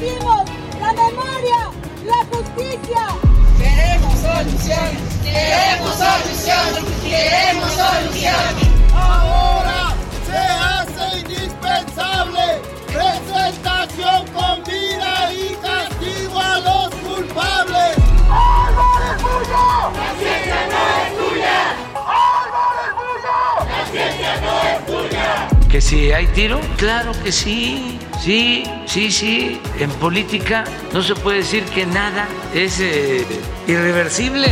Exigimos la memoria, la justicia. Queremos solución, queremos solución, queremos solución. Ahora se hace indispensable presentación con vida y castigo a los culpables. ¡Álvarez Que si hay tiro, claro que sí, sí, sí, sí. En política no se puede decir que nada es eh, irreversible.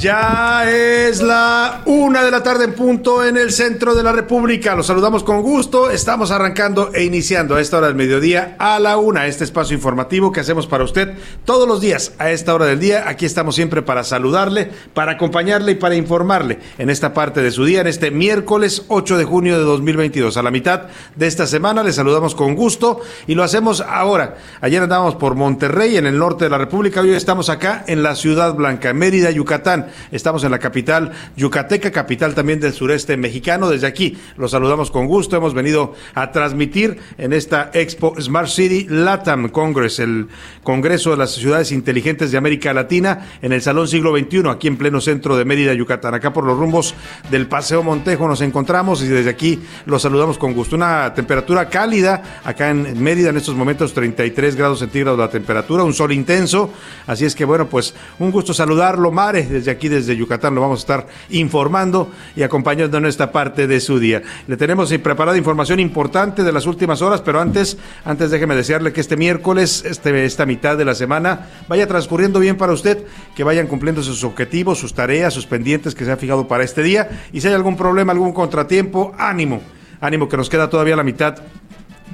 Ya es la una de la tarde en punto en el centro de la República. Los saludamos con gusto. Estamos arrancando e iniciando a esta hora del mediodía a la una este espacio informativo que hacemos para usted todos los días a esta hora del día. Aquí estamos siempre para saludarle, para acompañarle y para informarle en esta parte de su día, en este miércoles 8 de junio de 2022. A la mitad de esta semana le saludamos con gusto y lo hacemos ahora. Ayer andábamos por Monterrey, en el norte de la República. Hoy estamos acá en la Ciudad Blanca, Mérida, Yucatán. Estamos en la capital yucateca, capital también del sureste mexicano. Desde aquí los saludamos con gusto. Hemos venido a transmitir en esta Expo Smart City Latam Congress, el Congreso de las Ciudades Inteligentes de América Latina, en el Salón Siglo XXI, aquí en pleno centro de Mérida, Yucatán. Acá por los rumbos del Paseo Montejo nos encontramos y desde aquí los saludamos con gusto. Una temperatura cálida acá en Mérida en estos momentos, 33 grados centígrados la temperatura, un sol intenso. Así es que bueno, pues un gusto saludarlo, Mare, desde aquí, desde Yucatán, lo vamos a estar informando y acompañando en esta parte de su día. Le tenemos preparada información importante de las últimas horas, pero antes, antes déjeme desearle que este miércoles, este, esta mitad de la semana, vaya transcurriendo bien para usted, que vayan cumpliendo sus objetivos, sus tareas, sus pendientes que se ha fijado para este día. Y si hay algún problema, algún contratiempo, ánimo, ánimo que nos queda todavía la mitad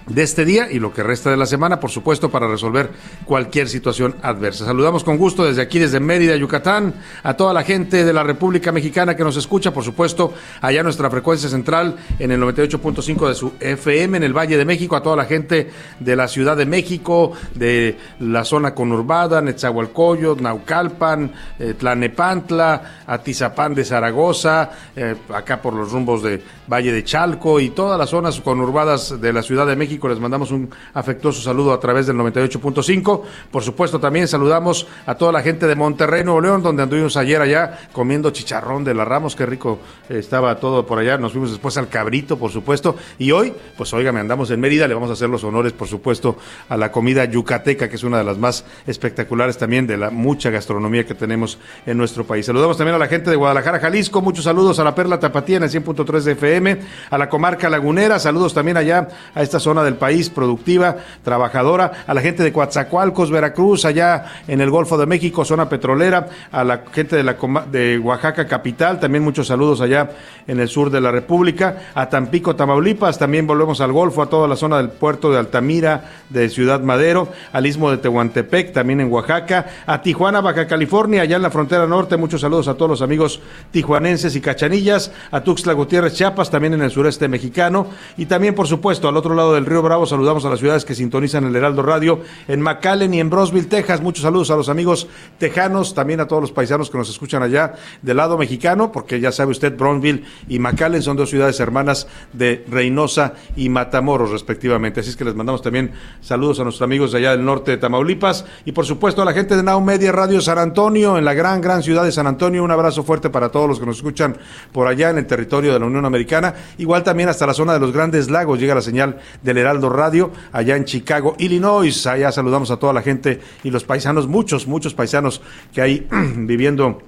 de este día y lo que resta de la semana, por supuesto, para resolver cualquier situación adversa. Saludamos con gusto desde aquí, desde Mérida, Yucatán, a toda la gente de la República Mexicana que nos escucha, por supuesto, allá nuestra frecuencia central en el 98.5 de su FM en el Valle de México, a toda la gente de la Ciudad de México, de la zona conurbada, Netzahualcoyot, Naucalpan, eh, Tlanepantla, Atizapán de Zaragoza, eh, acá por los rumbos de Valle de Chalco y todas las zonas conurbadas de la Ciudad de México les mandamos un afectuoso saludo a través del 98.5. Por supuesto, también saludamos a toda la gente de Monterrey, Nuevo León, donde anduvimos ayer allá comiendo chicharrón de la Ramos. Qué rico estaba todo por allá. Nos fuimos después al Cabrito, por supuesto. Y hoy, pues óigame, andamos en Mérida. Le vamos a hacer los honores, por supuesto, a la comida yucateca, que es una de las más espectaculares también de la mucha gastronomía que tenemos en nuestro país. Saludamos también a la gente de Guadalajara, Jalisco. Muchos saludos a la Perla Tapatía en el 100.3 de FM, a la comarca lagunera. Saludos también allá a esta zona del país, productiva, trabajadora, a la gente de Coatzacoalcos, Veracruz, allá en el Golfo de México, zona petrolera, a la gente de, la, de Oaxaca capital, también muchos saludos allá en el sur de la República, a Tampico, Tamaulipas, también volvemos al Golfo, a toda la zona del puerto de Altamira, de Ciudad Madero, al istmo de Tehuantepec, también en Oaxaca, a Tijuana, Baja California, allá en la frontera norte, muchos saludos a todos los amigos tijuanenses y cachanillas, a Tuxtla Gutiérrez, Chiapas, también en el sureste mexicano, y también, por supuesto, al otro lado del río Bravo, saludamos a las ciudades que sintonizan el Heraldo Radio, en McAllen y en Brosville, Texas, muchos saludos a los amigos tejanos, también a todos los paisanos que nos escuchan allá del lado mexicano, porque ya sabe usted, Brownsville y McAllen son dos ciudades hermanas de Reynosa y Matamoros, respectivamente. Así es que les mandamos también saludos a nuestros amigos de allá del norte de Tamaulipas y, por supuesto, a la gente de Now Media Radio San Antonio, en la gran, gran ciudad de San Antonio. Un abrazo fuerte para todos los que nos escuchan por allá en el territorio de la Unión Americana. Igual también hasta la zona de los Grandes Lagos llega la señal del Heraldo Radio, allá en Chicago, Illinois. Allá saludamos a toda la gente y los paisanos, muchos, muchos paisanos que hay viviendo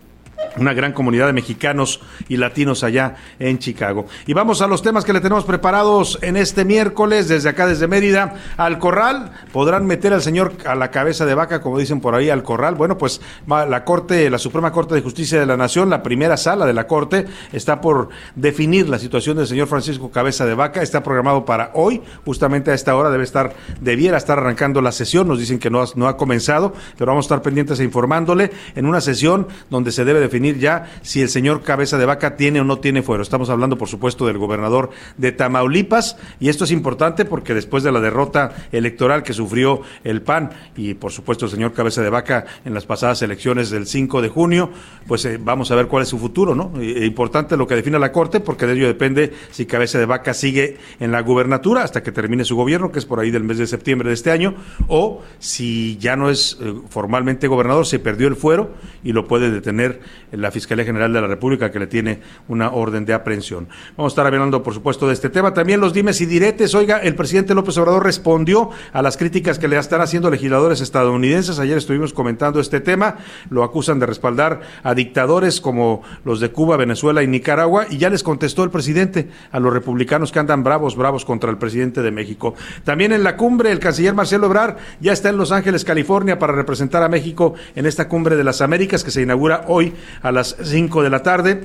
una gran comunidad de mexicanos y latinos allá en Chicago. Y vamos a los temas que le tenemos preparados en este miércoles, desde acá, desde Mérida, al corral. Podrán meter al señor a la cabeza de vaca, como dicen por ahí, al corral. Bueno, pues la Corte, la Suprema Corte de Justicia de la Nación, la primera sala de la Corte, está por definir la situación del señor Francisco Cabeza de Vaca. Está programado para hoy, justamente a esta hora debe estar, debiera estar arrancando la sesión. Nos dicen que no, no ha comenzado, pero vamos a estar pendientes e informándole en una sesión donde se debe definir ya si el señor Cabeza de Vaca tiene o no tiene fuero. Estamos hablando, por supuesto, del gobernador de Tamaulipas y esto es importante porque después de la derrota electoral que sufrió el PAN y, por supuesto, el señor Cabeza de Vaca en las pasadas elecciones del 5 de junio, pues eh, vamos a ver cuál es su futuro, ¿no? E, importante lo que define la Corte porque de ello depende si Cabeza de Vaca sigue en la gubernatura hasta que termine su gobierno, que es por ahí del mes de septiembre de este año, o si ya no es eh, formalmente gobernador, se perdió el fuero y lo puede detener la Fiscalía General de la República que le tiene una orden de aprehensión. Vamos a estar hablando, por supuesto, de este tema. También los dimes y diretes. Oiga, el presidente López Obrador respondió a las críticas que le están haciendo legisladores estadounidenses. Ayer estuvimos comentando este tema. Lo acusan de respaldar a dictadores como los de Cuba, Venezuela y Nicaragua. Y ya les contestó el presidente a los republicanos que andan bravos, bravos contra el presidente de México. También en la cumbre, el canciller Marcelo Ebrard ya está en Los Ángeles, California, para representar a México en esta cumbre de las Américas que se inaugura hoy a las 5 de la tarde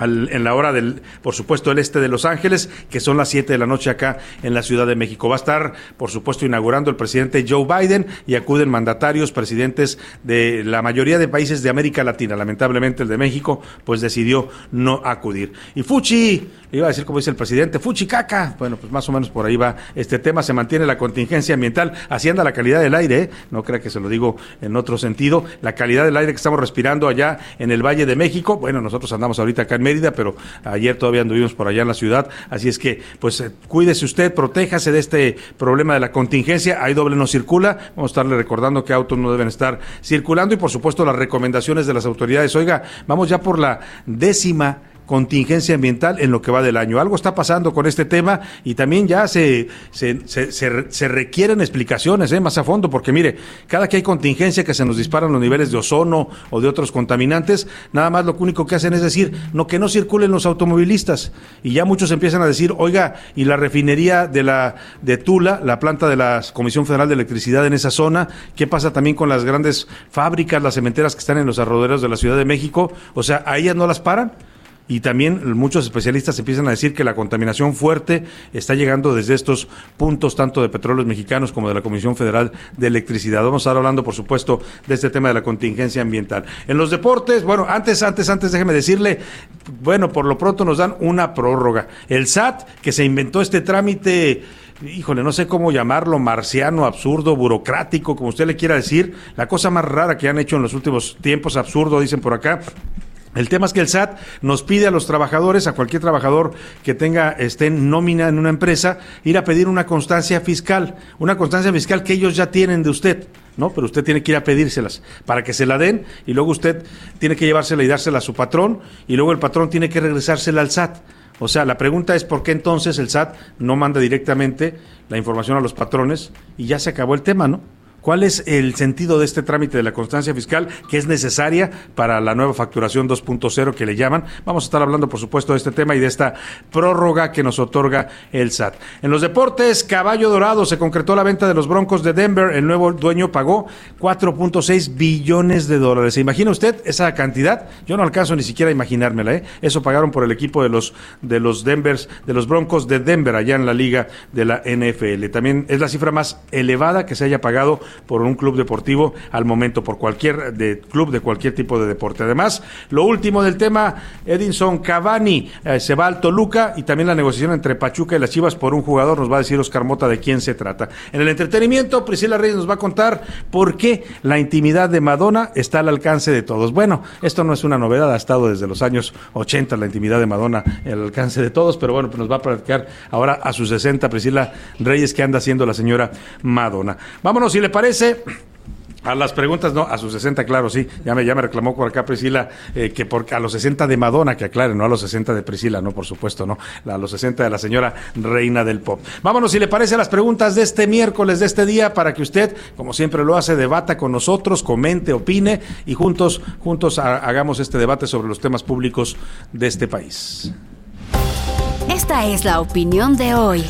en la hora del, por supuesto, el este de Los Ángeles, que son las 7 de la noche acá en la Ciudad de México. Va a estar, por supuesto, inaugurando el presidente Joe Biden y acuden mandatarios, presidentes de la mayoría de países de América Latina. Lamentablemente el de México, pues decidió no acudir. Y Fuchi, iba a decir como dice el presidente, Fuchi caca. Bueno, pues más o menos por ahí va este tema. Se mantiene la contingencia ambiental, haciendo la calidad del aire, ¿eh? no crea que se lo digo en otro sentido. La calidad del aire que estamos respirando allá en el Valle de México. Bueno, nosotros andamos ahorita acá en Mérida, pero ayer todavía anduvimos por allá en la ciudad. Así es que, pues, eh, cuídese usted, protéjase de este problema de la contingencia. Hay doble no circula. Vamos a estarle recordando que autos no deben estar circulando y, por supuesto, las recomendaciones de las autoridades. Oiga, vamos ya por la décima contingencia ambiental en lo que va del año. Algo está pasando con este tema y también ya se, se, se, requieren explicaciones ¿eh? más a fondo, porque mire, cada que hay contingencia que se nos disparan los niveles de ozono o de otros contaminantes, nada más lo único que hacen es decir, no que no circulen los automovilistas. Y ya muchos empiezan a decir, oiga, y la refinería de la de Tula, la planta de la Comisión Federal de Electricidad en esa zona, ¿qué pasa también con las grandes fábricas, las cementeras que están en los arroderos de la Ciudad de México? O sea, ¿a ellas no las paran? Y también muchos especialistas empiezan a decir que la contaminación fuerte está llegando desde estos puntos tanto de petróleos mexicanos como de la Comisión Federal de Electricidad. Vamos a estar hablando, por supuesto, de este tema de la contingencia ambiental. En los deportes, bueno, antes, antes, antes, déjeme decirle, bueno, por lo pronto nos dan una prórroga. El SAT, que se inventó este trámite híjole, no sé cómo llamarlo, marciano, absurdo, burocrático, como usted le quiera decir, la cosa más rara que han hecho en los últimos tiempos, absurdo, dicen por acá, el tema es que el SAT nos pide a los trabajadores, a cualquier trabajador que tenga, esté en nómina en una empresa, ir a pedir una constancia fiscal, una constancia fiscal que ellos ya tienen de usted, ¿no? Pero usted tiene que ir a pedírselas para que se la den y luego usted tiene que llevársela y dársela a su patrón y luego el patrón tiene que regresársela al SAT. O sea, la pregunta es por qué entonces el SAT no manda directamente la información a los patrones y ya se acabó el tema, ¿no? ¿Cuál es el sentido de este trámite de la constancia fiscal que es necesaria para la nueva facturación 2.0 que le llaman? Vamos a estar hablando, por supuesto, de este tema y de esta prórroga que nos otorga el SAT. En los deportes, Caballo Dorado, se concretó la venta de los Broncos de Denver. El nuevo dueño pagó 4.6 billones de dólares. ¿Se imagina usted esa cantidad? Yo no alcanzo ni siquiera a imaginármela, ¿eh? Eso pagaron por el equipo de los, de los Denvers, de los Broncos de Denver, allá en la liga de la NFL. También es la cifra más elevada que se haya pagado por un club deportivo al momento, por cualquier club de cualquier tipo de deporte. Además, lo último del tema, Edinson Cavani eh, se va al Toluca y también la negociación entre Pachuca y las Chivas por un jugador, nos va a decir Oscar Mota de quién se trata. En el entretenimiento, Priscila Reyes nos va a contar por qué la intimidad de Madonna está al alcance de todos. Bueno, esto no es una novedad, ha estado desde los años 80 la intimidad de Madonna al alcance de todos, pero bueno, pues nos va a platicar ahora a sus 60 Priscila Reyes que anda haciendo la señora Madonna. Vámonos, si le parece. A las preguntas, no, a sus 60, claro, sí. Ya me, ya me reclamó por acá Priscila eh, que porque a los 60 de Madonna, que aclare, no a los 60 de Priscila, no, por supuesto, no. A los 60 de la señora reina del pop. Vámonos, si le parece, a las preguntas de este miércoles, de este día, para que usted, como siempre lo hace, debata con nosotros, comente, opine y juntos, juntos hagamos este debate sobre los temas públicos de este país. Esta es la opinión de hoy.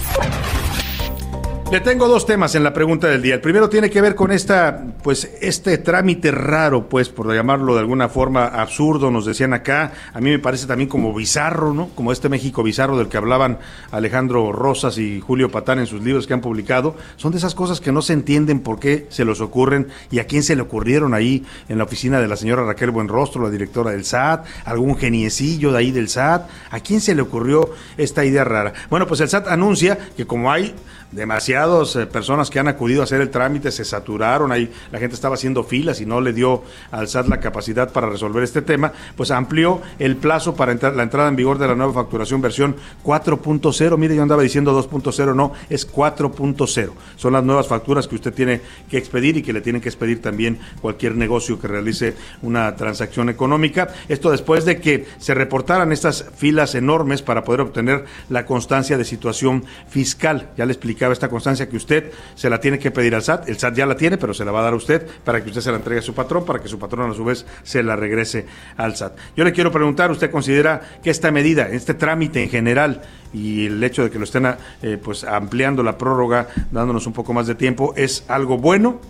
Le tengo dos temas en la pregunta del día. El primero tiene que ver con esta, pues, este trámite raro, pues, por llamarlo de alguna forma absurdo, nos decían acá. A mí me parece también como bizarro, ¿no? Como este México bizarro del que hablaban Alejandro Rosas y Julio Patán en sus libros que han publicado. Son de esas cosas que no se entienden por qué se los ocurren y a quién se le ocurrieron ahí en la oficina de la señora Raquel Buenrostro, la directora del SAT, algún geniecillo de ahí del SAT. ¿A quién se le ocurrió esta idea rara? Bueno, pues el SAT anuncia que como hay demasiadas eh, personas que han acudido a hacer el trámite, se saturaron, ahí la gente estaba haciendo filas y no le dio al SAT la capacidad para resolver este tema, pues amplió el plazo para entrar, la entrada en vigor de la nueva facturación versión 4.0. Mire, yo andaba diciendo 2.0, no, es 4.0. Son las nuevas facturas que usted tiene que expedir y que le tienen que expedir también cualquier negocio que realice una transacción económica. Esto después de que se reportaran estas filas enormes para poder obtener la constancia de situación fiscal. Ya le expliqué esta constancia que usted se la tiene que pedir al SAT. El SAT ya la tiene, pero se la va a dar a usted para que usted se la entregue a su patrón, para que su patrón a su vez se la regrese al SAT. Yo le quiero preguntar, ¿usted considera que esta medida, este trámite en general y el hecho de que lo estén eh, pues ampliando la prórroga, dándonos un poco más de tiempo, es algo bueno?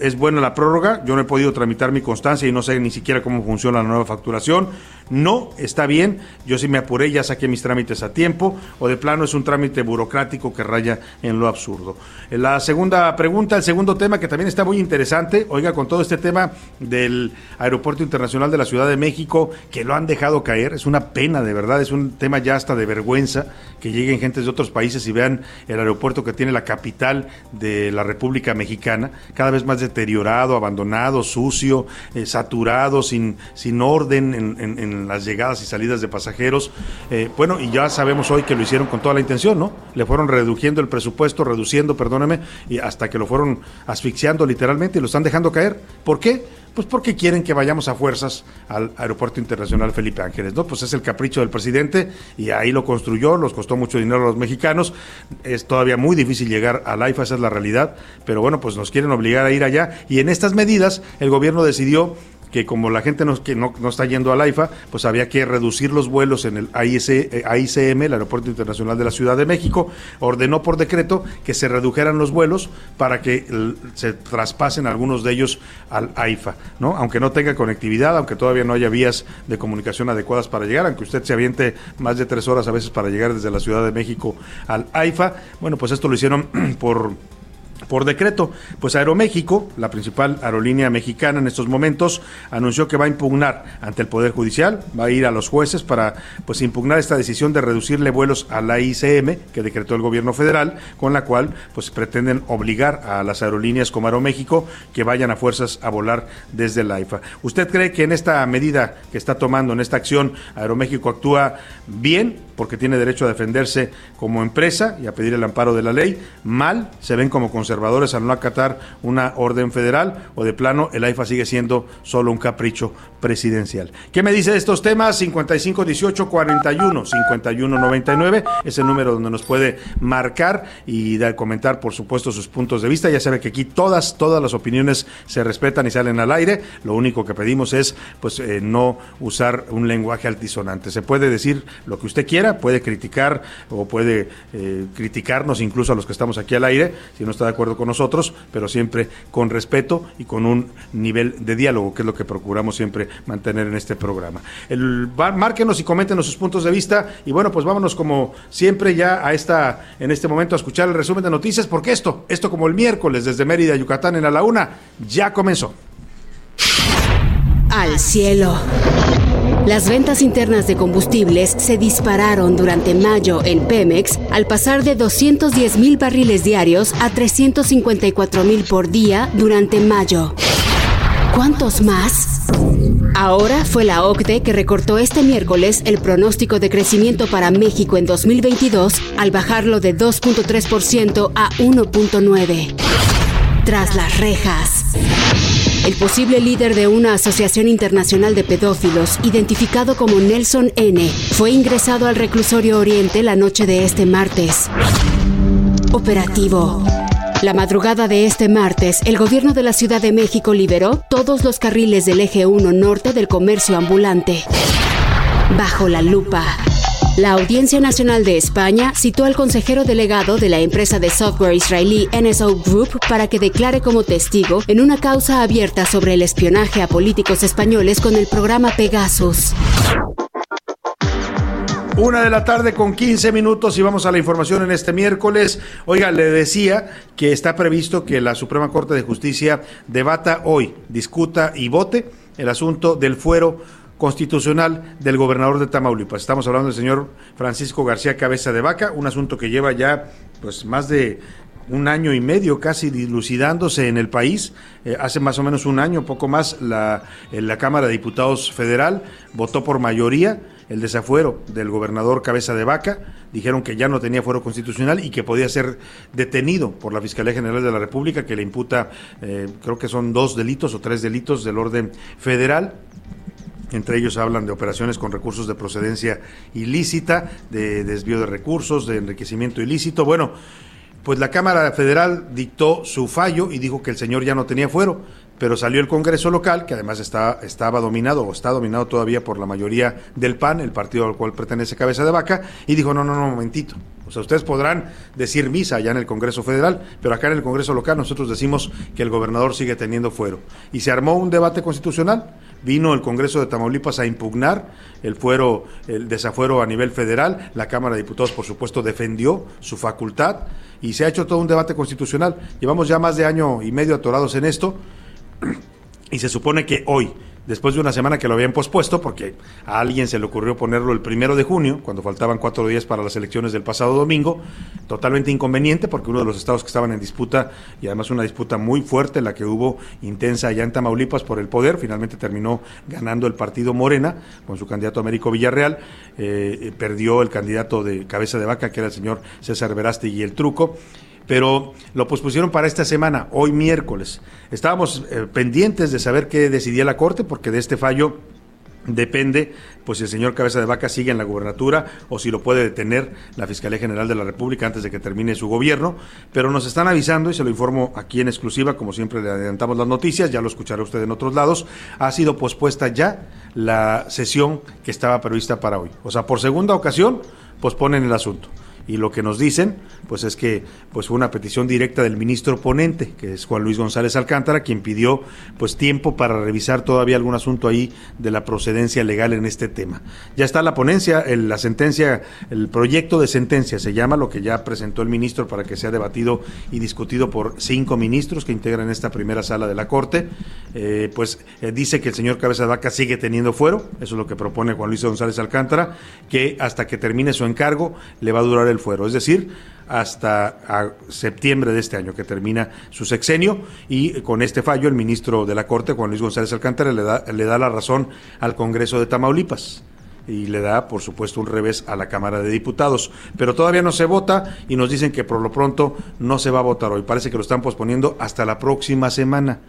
es buena la prórroga, yo no he podido tramitar mi constancia y no sé ni siquiera cómo funciona la nueva facturación. No, está bien, yo sí me apuré, ya saqué mis trámites a tiempo, o de plano es un trámite burocrático que raya en lo absurdo. La segunda pregunta, el segundo tema que también está muy interesante, oiga, con todo este tema del Aeropuerto Internacional de la Ciudad de México, que lo han dejado caer, es una pena, de verdad, es un tema ya hasta de vergüenza que lleguen gentes de otros países y vean el aeropuerto que tiene la capital de la República Mexicana, cada vez más deteriorado, abandonado, sucio, eh, saturado, sin, sin orden en, las llegadas y salidas de pasajeros. Eh, bueno, y ya sabemos hoy que lo hicieron con toda la intención, ¿no? Le fueron reduciendo el presupuesto, reduciendo, perdóneme, y hasta que lo fueron asfixiando literalmente y lo están dejando caer. ¿Por qué? Pues porque quieren que vayamos a fuerzas al Aeropuerto Internacional Felipe Ángeles, ¿no? Pues es el capricho del presidente y ahí lo construyó, nos costó mucho dinero a los mexicanos. Es todavía muy difícil llegar al AIFA, esa es la realidad, pero bueno, pues nos quieren obligar a ir allá y en estas medidas el gobierno decidió que como la gente no, que no, está yendo al AIFA, pues había que reducir los vuelos en el AICM, el Aeropuerto Internacional de la Ciudad de México, ordenó por decreto que se redujeran los vuelos para que se traspasen algunos de ellos al AIFA, ¿no? Aunque no tenga conectividad, aunque todavía no haya vías de comunicación adecuadas para llegar, aunque usted se aviente más de tres horas a veces para llegar desde la Ciudad de México al AIFA, bueno, pues esto lo hicieron por por decreto, pues Aeroméxico, la principal aerolínea mexicana en estos momentos, anunció que va a impugnar ante el Poder Judicial, va a ir a los jueces para pues impugnar esta decisión de reducirle vuelos a la ICM que decretó el gobierno federal, con la cual pues pretenden obligar a las aerolíneas como Aeroméxico que vayan a fuerzas a volar desde la IFA. ¿Usted cree que en esta medida que está tomando, en esta acción, Aeroméxico actúa bien porque tiene derecho a defenderse como empresa y a pedir el amparo de la ley? Mal, se ven como conservadores al no acatar una orden federal o de plano el AIFA sigue siendo solo un capricho presidencial. ¿Qué me dice de estos temas? 55 18 41 51 99 es el número donde nos puede marcar y dar, comentar, por supuesto, sus puntos de vista. Ya sabe que aquí todas, todas las opiniones se respetan y salen al aire. Lo único que pedimos es, pues, eh, no usar un lenguaje altisonante. Se puede decir lo que usted quiera, puede criticar o puede eh, criticarnos incluso a los que estamos aquí al aire, si no está de acuerdo con nosotros, pero siempre con respeto y con un nivel de diálogo, que es lo que procuramos siempre mantener en este programa. El, márquenos y coméntenos sus puntos de vista y bueno, pues vámonos como siempre ya a esta, en este momento a escuchar el resumen de noticias, porque esto, esto como el miércoles desde Mérida, Yucatán en a la una, ya comenzó. Al cielo. Las ventas internas de combustibles se dispararon durante mayo en Pemex al pasar de 210 mil barriles diarios a 354 mil por día durante mayo. ¿Cuántos más? Ahora fue la OCDE que recortó este miércoles el pronóstico de crecimiento para México en 2022 al bajarlo de 2.3% a 1.9%. Tras las rejas. El posible líder de una asociación internacional de pedófilos, identificado como Nelson N., fue ingresado al reclusorio Oriente la noche de este martes. Operativo. La madrugada de este martes, el gobierno de la Ciudad de México liberó todos los carriles del eje 1 norte del comercio ambulante. Bajo la lupa. La Audiencia Nacional de España citó al consejero delegado de la empresa de software israelí NSO Group para que declare como testigo en una causa abierta sobre el espionaje a políticos españoles con el programa Pegasus. Una de la tarde con 15 minutos y vamos a la información en este miércoles. Oiga, le decía que está previsto que la Suprema Corte de Justicia debata hoy, discuta y vote el asunto del fuero constitucional del gobernador de Tamaulipas. Estamos hablando del señor Francisco García Cabeza de Vaca, un asunto que lleva ya pues más de un año y medio casi dilucidándose en el país. Eh, hace más o menos un año, poco más, la, en la Cámara de Diputados Federal votó por mayoría el desafuero del gobernador Cabeza de Vaca. Dijeron que ya no tenía fuero constitucional y que podía ser detenido por la Fiscalía General de la República, que le imputa, eh, creo que son dos delitos o tres delitos del orden federal. Entre ellos hablan de operaciones con recursos de procedencia ilícita, de desvío de recursos, de enriquecimiento ilícito. Bueno, pues la Cámara Federal dictó su fallo y dijo que el señor ya no tenía fuero, pero salió el Congreso local, que además está, estaba dominado o está dominado todavía por la mayoría del PAN, el partido al cual pertenece Cabeza de Vaca, y dijo, no, no, no, momentito. O sea, ustedes podrán decir misa allá en el Congreso Federal, pero acá en el Congreso local nosotros decimos que el gobernador sigue teniendo fuero. Y se armó un debate constitucional vino el Congreso de Tamaulipas a impugnar el fuero, el desafuero a nivel federal. La Cámara de Diputados, por supuesto, defendió su facultad y se ha hecho todo un debate constitucional. Llevamos ya más de año y medio atorados en esto y se supone que hoy después de una semana que lo habían pospuesto, porque a alguien se le ocurrió ponerlo el primero de junio, cuando faltaban cuatro días para las elecciones del pasado domingo, totalmente inconveniente, porque uno de los estados que estaban en disputa, y además una disputa muy fuerte, la que hubo intensa allá en Tamaulipas por el poder, finalmente terminó ganando el partido Morena, con su candidato Américo Villarreal, eh, perdió el candidato de cabeza de vaca, que era el señor César Veraste y el truco, pero lo pospusieron para esta semana, hoy miércoles. Estábamos eh, pendientes de saber qué decidía la Corte, porque de este fallo depende pues si el señor Cabeza de Vaca sigue en la gubernatura o si lo puede detener la Fiscalía General de la República antes de que termine su gobierno, pero nos están avisando y se lo informo aquí en exclusiva, como siempre le adelantamos las noticias, ya lo escuchará usted en otros lados, ha sido pospuesta ya la sesión que estaba prevista para hoy. O sea, por segunda ocasión posponen el asunto y lo que nos dicen pues es que pues fue una petición directa del ministro ponente que es Juan Luis González Alcántara quien pidió pues tiempo para revisar todavía algún asunto ahí de la procedencia legal en este tema. Ya está la ponencia la sentencia el proyecto de sentencia se llama lo que ya presentó el ministro para que sea debatido y discutido por cinco ministros que integran esta primera sala de la corte. Eh, pues eh, dice que el señor Cabeza de Vaca sigue teniendo fuero eso es lo que propone Juan Luis González Alcántara que hasta que termine su encargo le va a durar el fuero, es decir, hasta septiembre de este año que termina su sexenio y con este fallo el ministro de la Corte, Juan Luis González Alcántara, le da, le da la razón al Congreso de Tamaulipas y le da, por supuesto, un revés a la Cámara de Diputados. Pero todavía no se vota y nos dicen que por lo pronto no se va a votar hoy. Parece que lo están posponiendo hasta la próxima semana.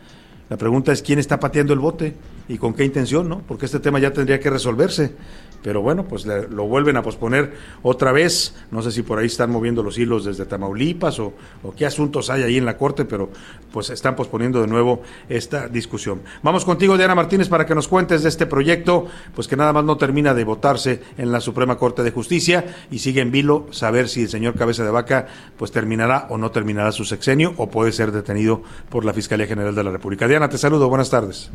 La pregunta es quién está pateando el bote y con qué intención, ¿no? Porque este tema ya tendría que resolverse pero bueno, pues lo vuelven a posponer otra vez. No sé si por ahí están moviendo los hilos desde Tamaulipas o, qué asuntos hay ahí en la Corte, pero pues están posponiendo de nuevo esta discusión. Vamos contigo, Diana Martínez, para que nos cuentes de este proyecto, pues que nada más no termina de votarse en la Suprema Corte de Justicia y sigue en vilo saber si el señor Cabeza de Vaca pues terminará o no terminará su sexenio o puede ser detenido por la Fiscalía General de la República. Diana, te saludo, buenas tardes.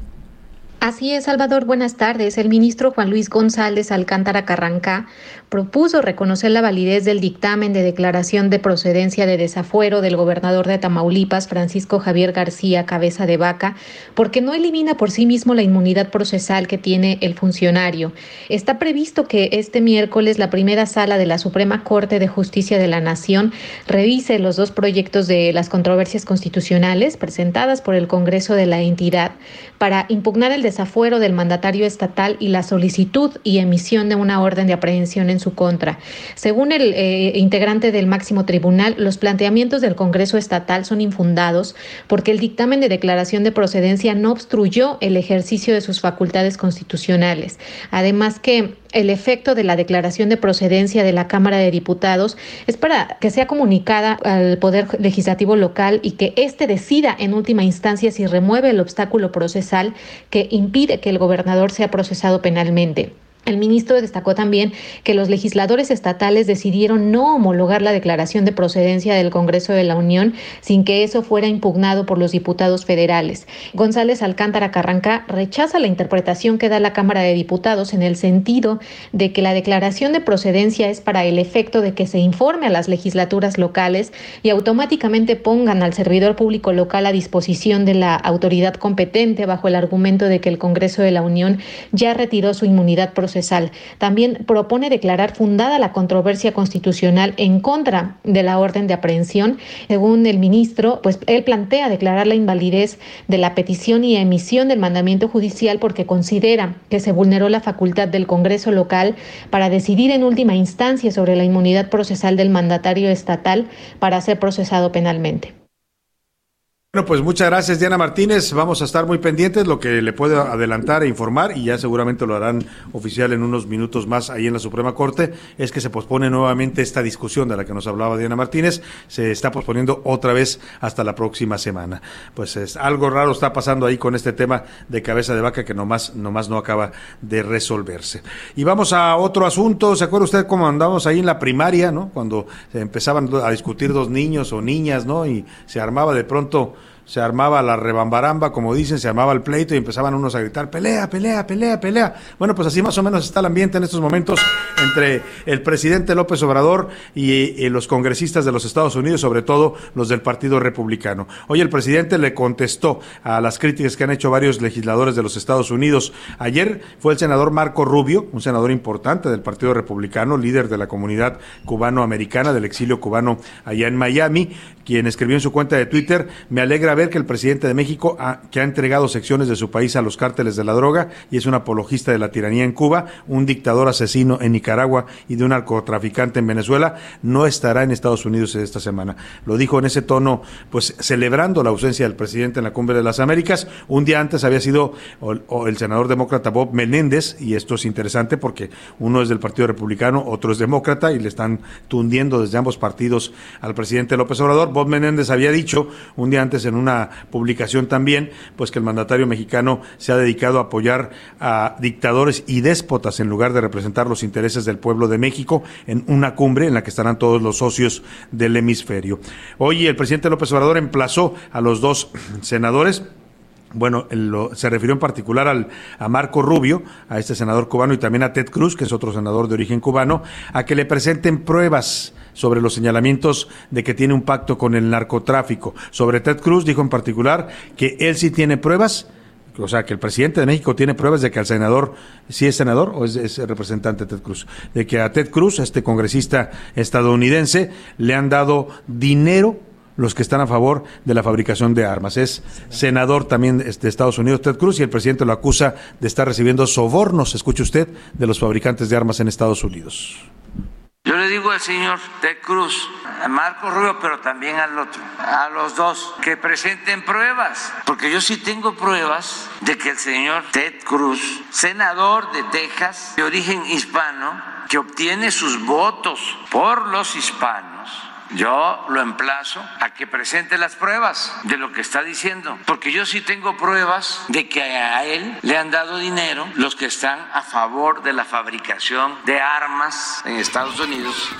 Así es, Salvador, buenas tardes. El ministro Juan Luis González Alcántara Carrancá propuso reconocer la validez del dictamen de declaración de procedencia de desafuero del gobernador de Tamaulipas, Francisco Javier García Cabeza de Vaca, porque no elimina por sí mismo la inmunidad procesal que tiene el funcionario. Está previsto que este miércoles la primera sala de la Suprema Corte de Justicia de la Nación revise los dos proyectos de las controversias constitucionales presentadas por el Congreso de la entidad para impugnar el desafuero del mandatario estatal y la solicitud y emisión de una orden de aprehensión en su contra. Según el eh, integrante del máximo tribunal, los planteamientos del Congreso estatal son infundados porque el dictamen de declaración de procedencia no obstruyó el ejercicio de sus facultades constitucionales. Además que el efecto de la declaración de procedencia de la Cámara de Diputados es para que sea comunicada al Poder Legislativo local y que éste decida en última instancia si remueve el obstáculo procesal que impide que el gobernador sea procesado penalmente. El ministro destacó también que los legisladores estatales decidieron no homologar la declaración de procedencia del Congreso de la Unión sin que eso fuera impugnado por los diputados federales. González Alcántara Carranca rechaza la interpretación que da la Cámara de Diputados en el sentido de que la declaración de procedencia es para el efecto de que se informe a las legislaturas locales y automáticamente pongan al servidor público local a disposición de la autoridad competente bajo el argumento de que el Congreso de la Unión ya retiró su inmunidad procesal también propone declarar fundada la controversia constitucional en contra de la orden de aprehensión. Según el ministro, pues él plantea declarar la invalidez de la petición y emisión del mandamiento judicial porque considera que se vulneró la facultad del Congreso local para decidir en última instancia sobre la inmunidad procesal del mandatario estatal para ser procesado penalmente. Bueno, pues muchas gracias Diana Martínez. Vamos a estar muy pendientes, lo que le puedo adelantar e informar, y ya seguramente lo harán oficial en unos minutos más ahí en la Suprema Corte, es que se pospone nuevamente esta discusión de la que nos hablaba Diana Martínez, se está posponiendo otra vez hasta la próxima semana. Pues es, algo raro está pasando ahí con este tema de cabeza de vaca que nomás, nomás no acaba de resolverse. Y vamos a otro asunto, ¿se acuerda usted cómo andábamos ahí en la primaria, ¿no? Cuando empezaban a discutir dos niños o niñas, ¿no? Y se armaba de pronto se armaba la rebambaramba, como dicen, se armaba el pleito y empezaban unos a gritar, pelea, pelea, pelea, pelea. Bueno, pues así más o menos está el ambiente en estos momentos entre el presidente López Obrador y, los congresistas de los Estados Unidos, sobre todo los del Partido Republicano. Hoy el presidente le contestó a las críticas que han hecho varios legisladores de los Estados Unidos. Ayer fue el senador Marco Rubio, un senador importante del Partido Republicano, líder de la comunidad cubano-americana del exilio cubano allá en Miami, quien escribió en su cuenta de Twitter, me alegra ver que el presidente de México, ha, que ha entregado secciones de su país a los cárteles de la droga y es un apologista de la tiranía en Cuba, un dictador asesino en Nicaragua y de un narcotraficante en Venezuela, no estará en Estados Unidos esta semana. Lo dijo en ese tono, pues celebrando la ausencia del presidente en la Cumbre de las Américas. Un día antes había sido el senador demócrata Bob Menéndez, y esto es interesante porque uno es del Partido Republicano, otro es demócrata, y le están tundiendo desde ambos partidos al presidente López Obrador. Bob Menéndez había dicho un día antes en una publicación también, pues que el mandatario mexicano se ha dedicado a apoyar a dictadores y déspotas en lugar de representar los intereses del pueblo de México en una cumbre en la que estarán todos los socios del hemisferio. Hoy el presidente López Obrador emplazó a los dos senadores bueno, se refirió en particular al, a Marco Rubio, a este senador cubano, y también a Ted Cruz, que es otro senador de origen cubano, a que le presenten pruebas sobre los señalamientos de que tiene un pacto con el narcotráfico. Sobre Ted Cruz dijo en particular que él sí tiene pruebas, o sea, que el presidente de México tiene pruebas de que al senador, si es senador o es, es, representante Ted Cruz, de que a Ted Cruz, este congresista estadounidense, le han dado dinero los que están a favor de la fabricación de armas. Es senador también de Estados Unidos, Ted Cruz, y el presidente lo acusa de estar recibiendo sobornos, escuche usted, de los fabricantes de armas en Estados Unidos. Yo le digo al señor Ted Cruz, a Marco Rubio, pero también al otro, a los dos, que presenten pruebas, porque yo sí tengo pruebas de que el señor Ted Cruz, senador de Texas, de origen hispano, que obtiene sus votos por los hispanos, yo lo emplazo a que presente las pruebas de lo que está diciendo, porque yo sí tengo pruebas de que a él le han dado dinero los que están a favor de la fabricación de armas en Estados Unidos.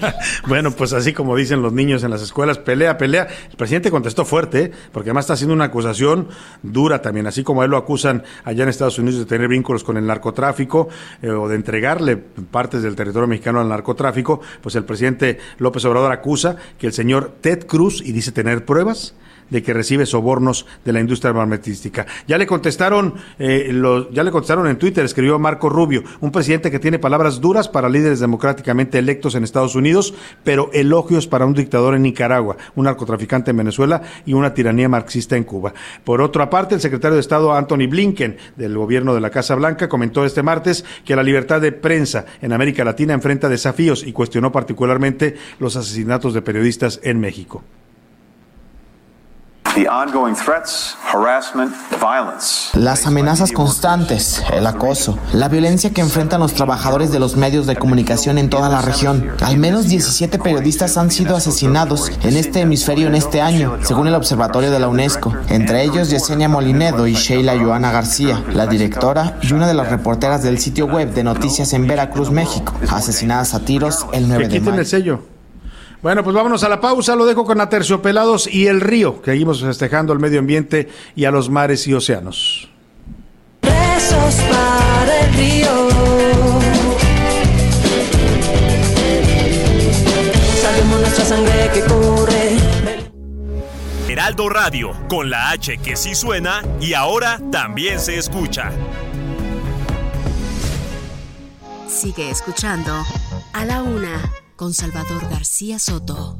bueno, pues así como dicen los niños en las escuelas, pelea, pelea. El presidente contestó fuerte, ¿eh? porque además está haciendo una acusación dura también, así como a él lo acusan allá en Estados Unidos de tener vínculos con el narcotráfico eh, o de entregarle partes del territorio mexicano al narcotráfico, pues el presidente López Obrador acusa que el señor Ted Cruz, y dice tener pruebas, de que recibe sobornos de la industria armamentística. Ya le contestaron, eh, ya le contestaron en Twitter, escribió Marco Rubio, un presidente que tiene palabras duras para líderes democráticamente electos en Estados Unidos, pero elogios para un dictador en Nicaragua, un narcotraficante en Venezuela y una tiranía marxista en Cuba. Por otra parte, el secretario de Estado Anthony Blinken del gobierno de la Casa Blanca comentó este martes que la libertad de prensa en América Latina enfrenta desafíos y cuestionó particularmente los asesinatos de periodistas en México. Las amenazas constantes, el acoso, la violencia que enfrentan los trabajadores de los medios de comunicación en toda la región. Al menos 17 periodistas han sido asesinados en este hemisferio en este año, según el Observatorio de la UNESCO. Entre ellos Yesenia Molinedo y Sheila Joana García, la directora y una de las reporteras del sitio web de noticias en Veracruz, México, asesinadas a tiros el 9 de mayo. Bueno, pues vámonos a la pausa. Lo dejo con Aterciopelados y el río. que Seguimos festejando el medio ambiente y a los mares y océanos. Besos para el río. Sabemos nuestra sangre que corre. Heraldo Radio, con la H que sí suena y ahora también se escucha. Sigue escuchando a la una con Salvador García Soto.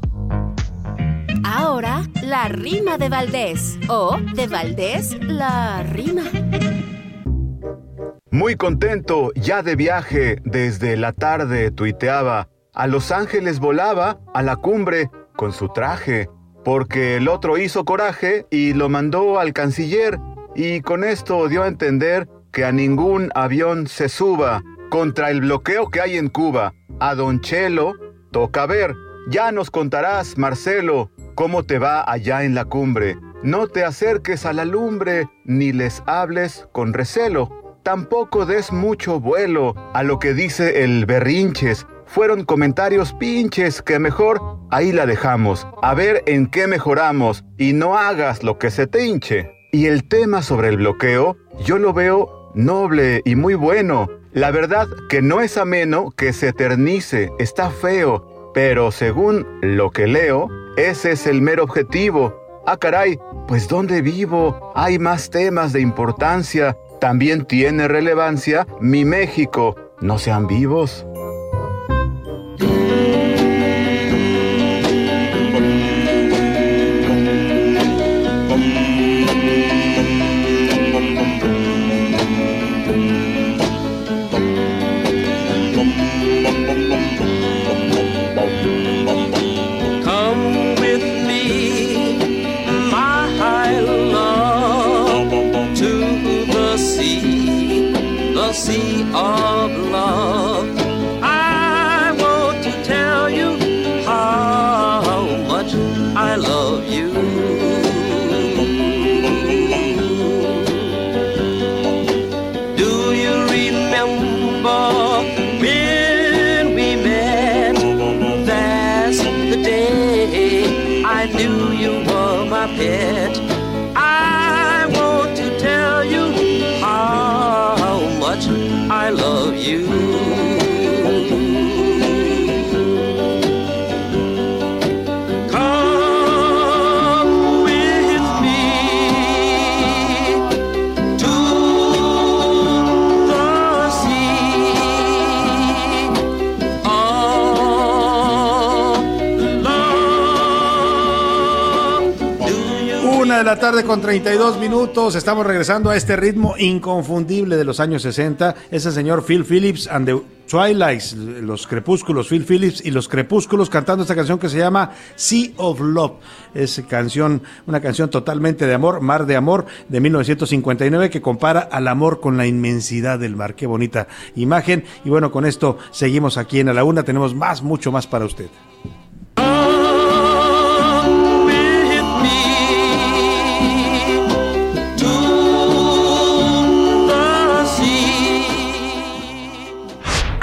Ahora, la rima de Valdés o de Valdés, la rima. Muy contento, ya de viaje, desde la tarde tuiteaba, a Los Ángeles volaba a la cumbre con su traje, porque el otro hizo coraje y lo mandó al canciller, y con esto dio a entender que a ningún avión se suba contra el bloqueo que hay en Cuba. A Don Chelo Toca ver, ya nos contarás, Marcelo, cómo te va allá en la cumbre. No te acerques a la lumbre, ni les hables con recelo. Tampoco des mucho vuelo a lo que dice el berrinches. Fueron comentarios pinches que mejor ahí la dejamos. A ver en qué mejoramos y no hagas lo que se te hinche. Y el tema sobre el bloqueo, yo lo veo noble y muy bueno. La verdad que no es ameno que se eternice, está feo, pero según lo que leo, ese es el mero objetivo. Ah, caray, pues ¿dónde vivo? Hay más temas de importancia. También tiene relevancia mi México. ¿No sean vivos? La tarde con 32 minutos. Estamos regresando a este ritmo inconfundible de los años 60. Es el señor Phil Phillips and the Twilights, los crepúsculos, Phil Phillips y los crepúsculos cantando esta canción que se llama Sea of Love. Es canción, una canción totalmente de amor, Mar de Amor, de 1959, que compara al amor con la inmensidad del mar. Qué bonita imagen. Y bueno, con esto seguimos aquí en A la Una. Tenemos más, mucho más para usted.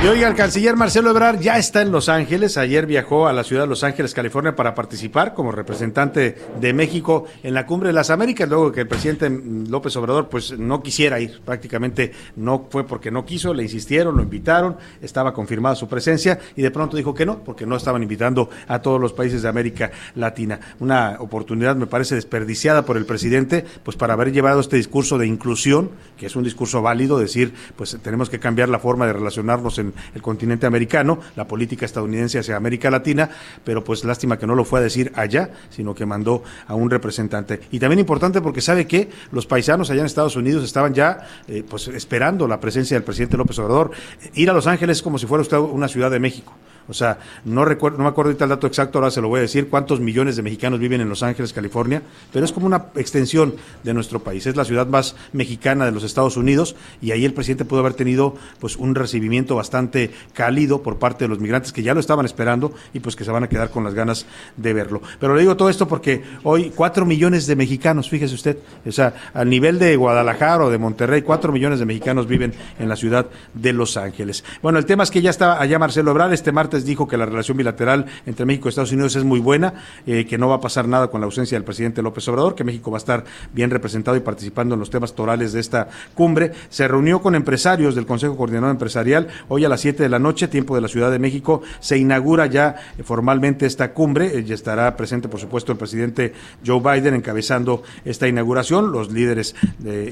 Y oiga, el canciller Marcelo Ebrard ya está en Los Ángeles. Ayer viajó a la ciudad de Los Ángeles, California, para participar como representante de México en la Cumbre de las Américas, luego que el presidente López Obrador pues no quisiera ir. Prácticamente no fue porque no quiso, le insistieron, lo invitaron, estaba confirmada su presencia y de pronto dijo que no, porque no estaban invitando a todos los países de América Latina. Una oportunidad me parece desperdiciada por el presidente, pues para haber llevado este discurso de inclusión, que es un discurso válido, decir, pues tenemos que cambiar la forma de relacionarnos en el continente americano, la política estadounidense hacia América Latina, pero pues lástima que no lo fue a decir allá, sino que mandó a un representante. Y también importante porque sabe que los paisanos allá en Estados Unidos estaban ya eh, pues esperando la presencia del presidente López Obrador. Ir a Los Ángeles es como si fuera usted una ciudad de México. O sea, no recuerdo, no me acuerdo ahorita el dato exacto, ahora se lo voy a decir, cuántos millones de mexicanos viven en Los Ángeles, California, pero es como una extensión de nuestro país. Es la ciudad más mexicana de los Estados Unidos y ahí el presidente pudo haber tenido pues un recibimiento bastante cálido por parte de los migrantes que ya lo estaban esperando y pues que se van a quedar con las ganas de verlo. Pero le digo todo esto porque hoy cuatro millones de mexicanos, fíjese usted, o sea, al nivel de Guadalajara o de Monterrey, cuatro millones de mexicanos viven en la ciudad de Los Ángeles. Bueno, el tema es que ya está allá Marcelo Obrar, este martes dijo que la relación bilateral entre México y Estados Unidos es muy buena, eh, que no va a pasar nada con la ausencia del presidente López Obrador, que México va a estar bien representado y participando en los temas torales de esta cumbre. Se reunió con empresarios del Consejo Coordinador Empresarial. Hoy a las 7 de la noche, tiempo de la Ciudad de México, se inaugura ya eh, formalmente esta cumbre. Eh, ya estará presente, por supuesto, el presidente Joe Biden encabezando esta inauguración, los líderes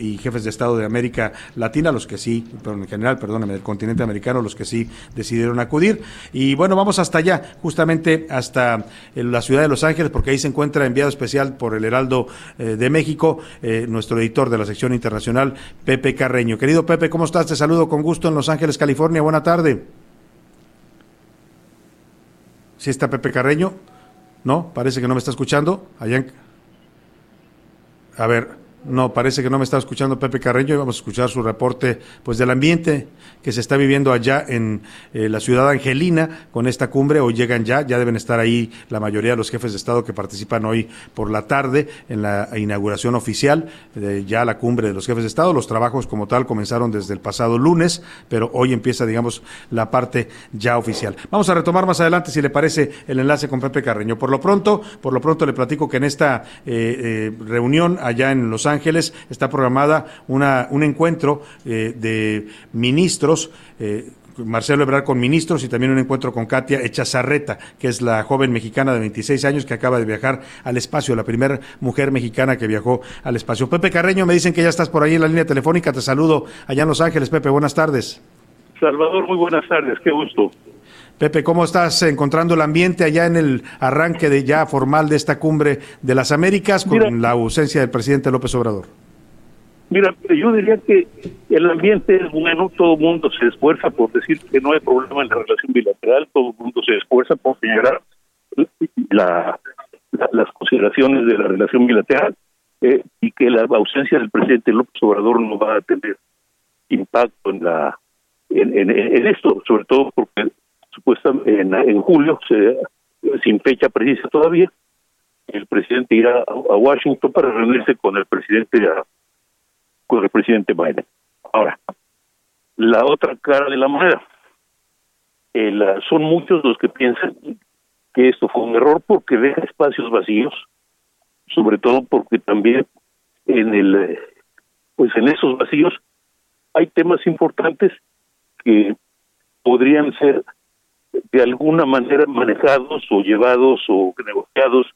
y jefes de Estado de América Latina, los que sí, pero en general, perdóname, del continente americano, los que sí decidieron acudir. Y bueno, vamos hasta allá, justamente hasta eh, la ciudad de Los Ángeles, porque ahí se encuentra enviado especial por el Heraldo eh, de México, eh, nuestro editor de la sección internacional, Pepe Carreño. Querido Pepe, ¿cómo estás? Te saludo con gusto en Los Ángeles, California. Buena tarde. ¿Sí está Pepe Carreño? No, parece que no me está escuchando. Allá A ver, no, parece que no me está escuchando Pepe Carreño y vamos a escuchar su reporte pues del ambiente que se está viviendo allá en eh, la ciudad angelina con esta cumbre. Hoy llegan ya, ya deben estar ahí la mayoría de los jefes de Estado que participan hoy por la tarde en la inauguración oficial de ya la cumbre de los jefes de Estado. Los trabajos como tal comenzaron desde el pasado lunes, pero hoy empieza, digamos, la parte ya oficial. Vamos a retomar más adelante, si le parece, el enlace con Pepe Carreño. Por lo pronto, por lo pronto le platico que en esta eh, eh, reunión allá en Los Ángeles, Ángeles está programada una, un encuentro eh, de ministros. Eh, Marcelo Ebrard con ministros y también un encuentro con Katia Echazarreta, que es la joven mexicana de 26 años que acaba de viajar al espacio, la primera mujer mexicana que viajó al espacio. Pepe Carreño, me dicen que ya estás por ahí en la línea telefónica, te saludo allá en Los Ángeles. Pepe, buenas tardes. Salvador, muy buenas tardes, qué gusto. Pepe, ¿cómo estás encontrando el ambiente allá en el arranque de ya formal de esta cumbre de las Américas con la ausencia del presidente López Obrador? Mira, yo diría que el ambiente es bueno, todo el mundo se esfuerza por decir que no hay problema en la relación bilateral, todo el mundo se esfuerza por señalar la, las consideraciones de la relación bilateral eh, y que la ausencia del presidente López Obrador no va a tener impacto en la en, en esto, sobre todo porque supuestamente en, julio, se, sin fecha precisa todavía, el presidente irá a, Washington para reunirse con el presidente con el presidente Biden. Ahora, la otra cara de la moneda. son muchos los que piensan que esto fue un error porque deja espacios vacíos, sobre todo porque también en el pues en esos vacíos hay temas importantes que podrían ser de alguna manera manejados o llevados o negociados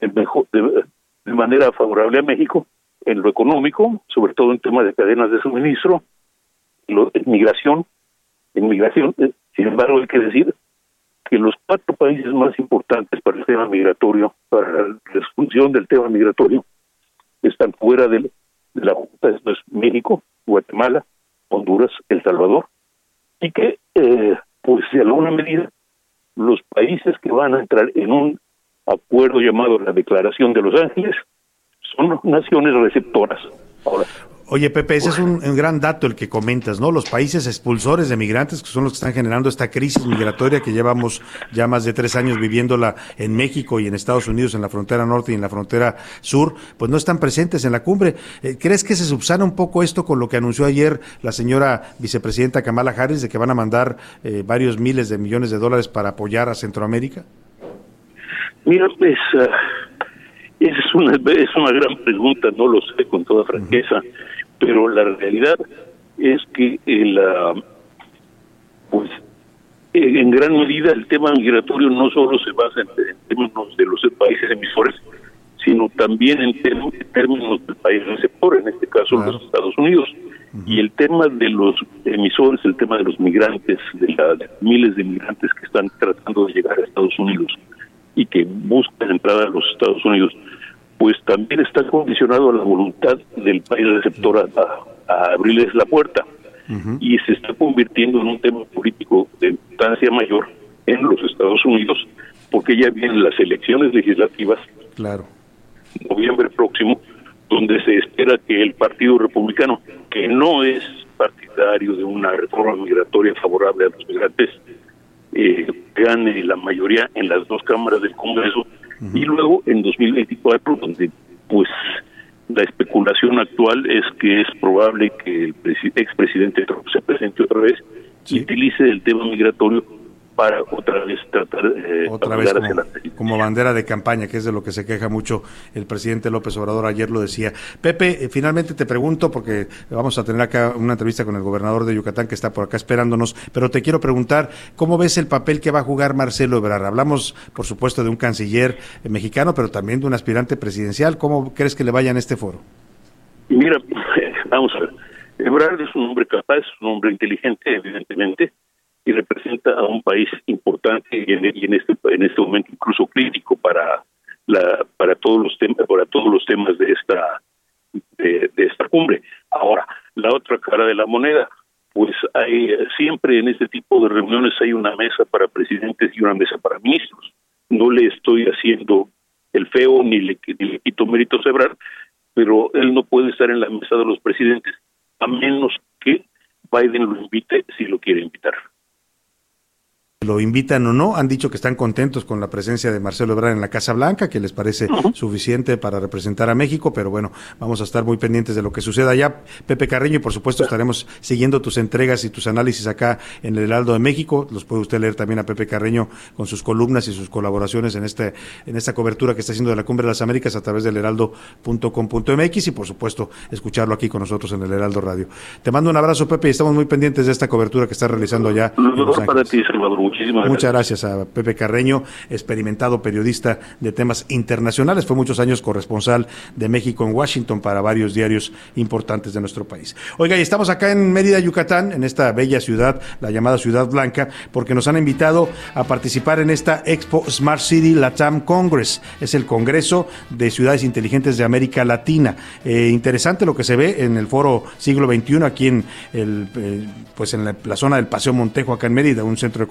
de, manera favorable a México en lo económico, sobre todo en temas de cadenas de suministro, lo, en migración, en migración, eh, sin embargo hay que decir que los cuatro países más importantes para el tema migratorio, para la discusión del tema migratorio, están fuera de, de la Junta, esto es México, Guatemala, Honduras, El Salvador, y que, eh, pues de alguna medida, los países que van a entrar en un acuerdo llamado la Declaración de Los Ángeles son naciones receptoras. Ahora, Oye, Pepe, ese es un, un, gran dato el que comentas, ¿no? Los países expulsores de migrantes, que son los que están generando esta crisis migratoria que llevamos ya más de tres años viviéndola en México y en Estados Unidos, en la frontera norte y en la frontera sur, pues no están presentes en la cumbre. Eh, ¿Crees que se subsana un poco esto con lo que anunció ayer la señora vicepresidenta Kamala Harris de que van a mandar eh, varios miles de millones de dólares para apoyar a Centroamérica? Mira, pues, uh, esa es una, es una gran pregunta, no lo sé con toda franqueza. Uh -huh pero la realidad es que el, uh, pues en gran medida el tema migratorio no solo se basa en, en términos de los países emisores, sino también en, en términos del país receptor, en este caso claro. los Estados Unidos. Uh -huh. Y el tema de los emisores, el tema de los migrantes, de, la, de miles de migrantes que están tratando de llegar a Estados Unidos y que buscan entrada a los Estados Unidos, pues también está condicionado a la voluntad del país receptor a, a abrirles la puerta. Uh -huh. Y se está convirtiendo en un tema político de importancia mayor en los Estados Unidos, porque ya vienen las elecciones legislativas, claro. noviembre próximo, donde se espera que el Partido Republicano, que no es partidario de una reforma migratoria favorable a los migrantes, eh, gane la mayoría en las dos cámaras del Congreso uh -huh. y luego en 2024 donde pues la especulación actual es que es probable que el expresidente Trump se presente otra vez sí. y utilice el tema migratorio para otra vez tratar eh, otra vez como, como, bandera de campaña, que es de lo que se queja mucho el presidente López Obrador, ayer lo decía. Pepe, eh, finalmente te pregunto, porque vamos a tener acá una entrevista con el gobernador de Yucatán que está por acá esperándonos, pero te quiero preguntar, ¿cómo ves el papel que va a jugar Marcelo Ebrard? Hablamos, por supuesto, de un canciller mexicano, pero también de un aspirante presidencial. ¿Cómo crees que le vaya en este foro? Mira, vamos a ver. Ebrard es un hombre capaz, un hombre inteligente, evidentemente, y representa a un país importante y en, y en, este en este momento incluso crítico para la para todos los temas para todos los temas de esta de, esta cumbre. Ahora la otra cara de la moneda pues hay siempre en este tipo de reuniones hay una mesa para presidentes y una mesa para ministros. No le estoy haciendo el feo ni le, ni le quito méritos a pero él no puede estar en la mesa de los presidentes a menos que Biden lo invite si lo quiere invitar lo invitan o no, han dicho que están contentos con la presencia de Marcelo Ebrard en la Casa Blanca, que les parece uh -huh. suficiente para representar a México, pero bueno, vamos a estar muy pendientes de lo que suceda allá. Pepe Carreño, y por supuesto estaremos siguiendo tus entregas y tus análisis acá en el Heraldo de México. Los puede usted leer también a Pepe Carreño con sus columnas y sus colaboraciones en este en esta cobertura que está haciendo de la Cumbre de las Américas a través del heraldo.com.mx y por supuesto escucharlo aquí con nosotros en el Heraldo Radio. Te mando un abrazo, Pepe, y estamos muy pendientes de esta cobertura que está realizando allá. No, para ti, Salvador. Muchísimas Muchas gracias a Pepe Carreño, experimentado periodista de temas internacionales. Fue muchos años corresponsal de México en Washington para varios diarios importantes de nuestro país. Oiga, y estamos acá en Mérida, Yucatán, en esta bella ciudad, la llamada Ciudad Blanca, porque nos han invitado a participar en esta Expo Smart City Latam Congress. Es el Congreso de Ciudades Inteligentes de América Latina. Eh, interesante lo que se ve en el foro siglo XXI aquí en, el, eh, pues en la, la zona del Paseo Montejo, acá en Mérida, un centro de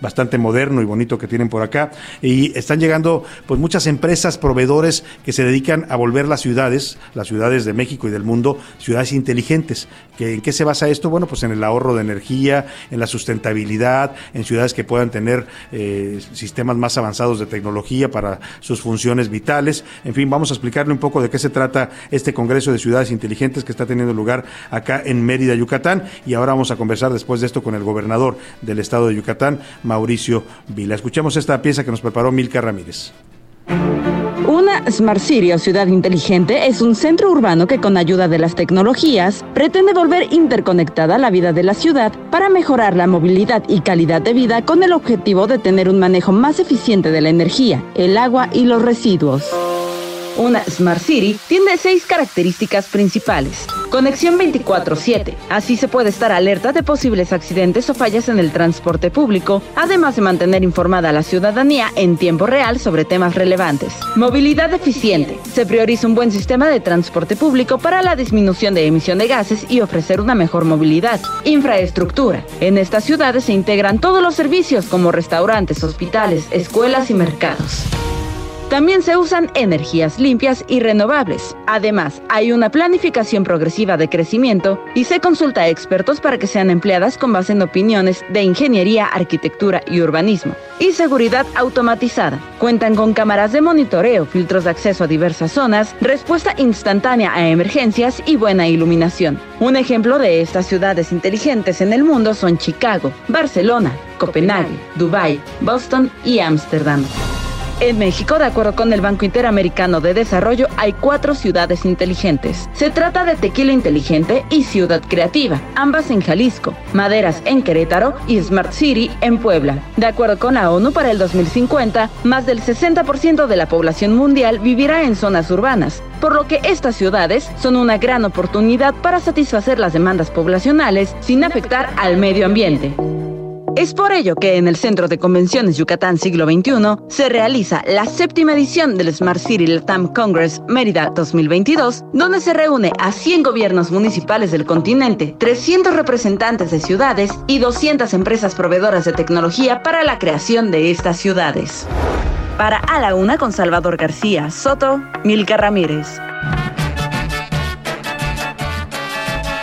bastante moderno y bonito que tienen por acá y están llegando pues muchas empresas proveedores que se dedican a volver las ciudades, las ciudades de México y del mundo, ciudades inteligentes. ¿Que, ¿En qué se basa esto? Bueno, pues en el ahorro de energía, en la sustentabilidad, en ciudades que puedan tener eh, sistemas más avanzados de tecnología para sus funciones vitales. En fin, vamos a explicarle un poco de qué se trata este Congreso de Ciudades Inteligentes que está teniendo lugar acá en Mérida, Yucatán. Y ahora vamos a conversar después de esto con el gobernador del estado de Yucatán, Mauricio Vila. Escuchemos esta pieza que nos preparó Milka Ramírez. Una Smart City o ciudad inteligente es un centro urbano que con ayuda de las tecnologías pretende volver interconectada la vida de la ciudad para mejorar la movilidad y calidad de vida con el objetivo de tener un manejo más eficiente de la energía, el agua y los residuos. Una Smart City tiene seis características principales. Conexión 24/7. Así se puede estar alerta de posibles accidentes o fallas en el transporte público, además de mantener informada a la ciudadanía en tiempo real sobre temas relevantes. Movilidad eficiente. Se prioriza un buen sistema de transporte público para la disminución de emisión de gases y ofrecer una mejor movilidad. Infraestructura. En estas ciudades se integran todos los servicios como restaurantes, hospitales, escuelas y mercados. También se usan energías limpias y renovables. Además, hay una planificación progresiva de crecimiento y se consulta a expertos para que sean empleadas con base en opiniones de ingeniería, arquitectura y urbanismo. Y seguridad automatizada. Cuentan con cámaras de monitoreo, filtros de acceso a diversas zonas, respuesta instantánea a emergencias y buena iluminación. Un ejemplo de estas ciudades inteligentes en el mundo son Chicago, Barcelona, Copenhague, Dubái, Boston y Ámsterdam. En México, de acuerdo con el Banco Interamericano de Desarrollo, hay cuatro ciudades inteligentes. Se trata de Tequila Inteligente y Ciudad Creativa, ambas en Jalisco, Maderas en Querétaro y Smart City en Puebla. De acuerdo con la ONU, para el 2050, más del 60% de la población mundial vivirá en zonas urbanas, por lo que estas ciudades son una gran oportunidad para satisfacer las demandas poblacionales sin afectar al medio ambiente. Es por ello que en el Centro de Convenciones Yucatán Siglo XXI se realiza la séptima edición del Smart City Latam Congress Mérida 2022, donde se reúne a 100 gobiernos municipales del continente, 300 representantes de ciudades y 200 empresas proveedoras de tecnología para la creación de estas ciudades. Para A la Una con Salvador García Soto, Milka Ramírez.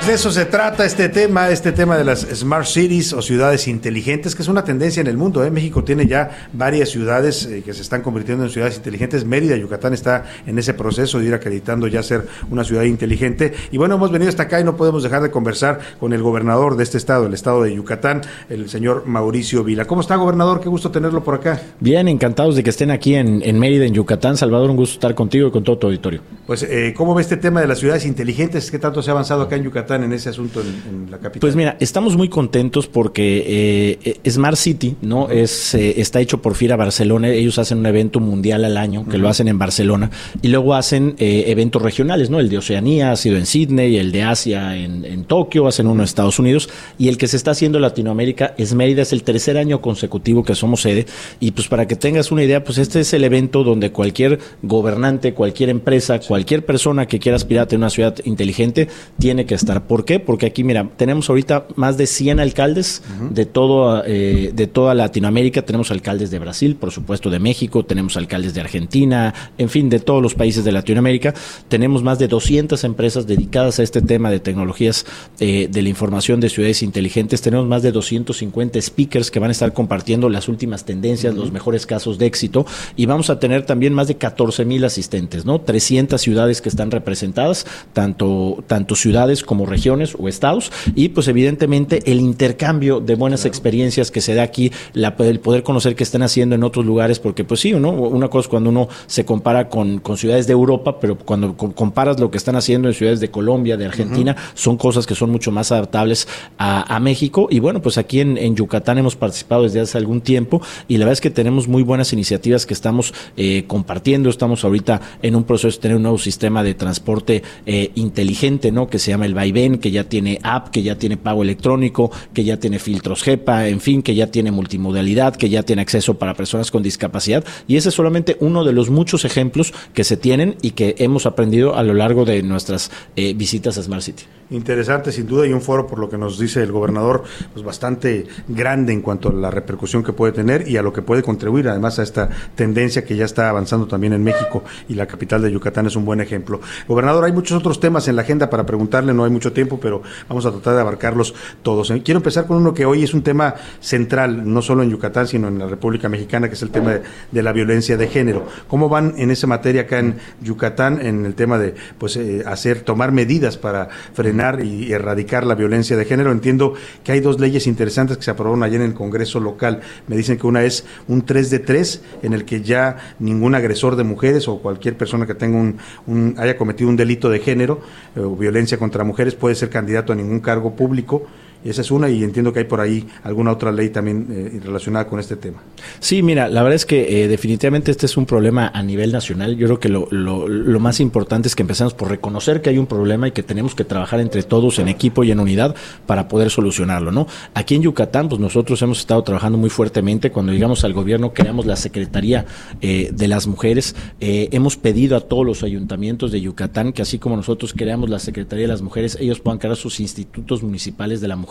De eso se trata este tema, este tema de las smart cities o ciudades inteligentes, que es una tendencia en el mundo. ¿eh? México tiene ya varias ciudades eh, que se están convirtiendo en ciudades inteligentes. Mérida, Yucatán está en ese proceso de ir acreditando ya ser una ciudad inteligente. Y bueno, hemos venido hasta acá y no podemos dejar de conversar con el gobernador de este estado, el estado de Yucatán, el señor Mauricio Vila. ¿Cómo está, gobernador? Qué gusto tenerlo por acá. Bien, encantados de que estén aquí en, en Mérida, en Yucatán. Salvador, un gusto estar contigo y con todo tu auditorio. Pues, eh, ¿cómo ve este tema de las ciudades inteligentes? ¿Qué tanto se ha avanzado acá en Yucatán en ese asunto en, en la capital? Pues mira, estamos muy contentos porque eh, Smart City no es eh, está hecho por FIRA Barcelona. Ellos hacen un evento mundial al año que lo hacen en Barcelona. Y luego hacen eh, eventos regionales, no el de Oceanía ha sido en Sydney, el de Asia en, en Tokio, hacen uno en Estados Unidos. Y el que se está haciendo en Latinoamérica es Mérida, es el tercer año consecutivo que somos sede. Y pues para que tengas una idea, pues este es el evento donde cualquier gobernante, cualquier empresa, cualquier persona que quiera aspirar a tener una ciudad inteligente tiene que estar. ¿Por qué? Porque aquí, mira, tenemos ahorita más de 100 alcaldes de, todo, eh, de toda Latinoamérica. Tenemos alcaldes de Brasil, por supuesto, de México. Tenemos alcaldes de Argentina, en fin, de todos los países de Latinoamérica. Tenemos más de 200 empresas dedicadas a este tema de tecnologías eh, de la información de ciudades inteligentes. Tenemos más de 250 speakers que van a estar compartiendo las últimas tendencias, los mejores casos de éxito. Y vamos a tener también más de 14 mil asistentes, ¿no? 300 ciudades que están representadas, tanto, tanto ciudades como regiones o estados. Y pues evidentemente el intercambio de buenas experiencias que se da aquí, la- el poder conocer qué están haciendo en otros lugares, porque pues sí, ¿no? Una cosa es cuando uno se compara con, con ciudades de Europa, pero cuando co- comparas lo que están haciendo en ciudades de Colombia, de Argentina, son cosas que son mucho más adaptables a, a México. Y bueno, pues aquí en, en Yucatán hemos participado desde hace algún tiempo y la verdad es que tenemos muy buenas iniciativas que estamos eh, compartiendo. Estamos ahorita en un proceso de tener un nuevo sistema de transporte eh, inteligente, ¿no? Que se llama el Vaivén, que ya tiene app, que ya tiene pago electrónico, que ya tiene filtros GEPA, en fin, que ya tiene multimodalidad, que ya tiene acceso para personas con discapacidad. Y ese es solamente uno de los muchos ejemplos que se tienen y que hemos aprendido a lo largo de nuestras eh, visitas a Smart City. Interesante, sin duda, y un foro, por lo que nos dice el gobernador, pues bastante grande en cuanto a la repercusión que puede tener y a lo que puede contribuir, además, a esta tendencia que ya está avanzando también en México y la capital de Yucatán es un buen ejemplo. Gobernador, hay muchos otros temas en la agenda para preguntarle, no hay tiempo, pero vamos a tratar de abarcarlos todos. Eh, Quiero empezar con uno que hoy es un tema central, no solo en Yucatán, sino en la República Mexicana, que es el tema de, la violencia de género. ¿Cómo van en esa materia acá en Yucatán, en el tema de pues eh, hacer, tomar medidas para frenar y erradicar la violencia de género? Entiendo que hay dos leyes interesantes que se aprobaron ayer en el Congreso local. Me dicen que una es un 3 de 3, en el que ya ningún agresor de mujeres o cualquier persona que tenga un, un- haya cometido un delito de género eh, o violencia contra mujeres puede ser candidato a ningún cargo público Esa es una y entiendo que hay por ahí alguna otra ley también eh, relacionada con este tema. Sí, mira, la verdad es que eh, definitivamente este es un problema a nivel nacional. Yo creo que lo, lo, más importante es que empecemos por reconocer que hay un problema y que tenemos que trabajar entre todos en equipo y en unidad para poder solucionarlo, ¿no? Aquí en Yucatán, pues nosotros hemos estado trabajando muy fuertemente. Cuando llegamos al gobierno, creamos la Secretaría eh, de las Mujeres. Hemos pedido a todos los ayuntamientos de Yucatán que así como nosotros creamos la Secretaría de las Mujeres, ellos puedan crear sus institutos municipales de la mujer.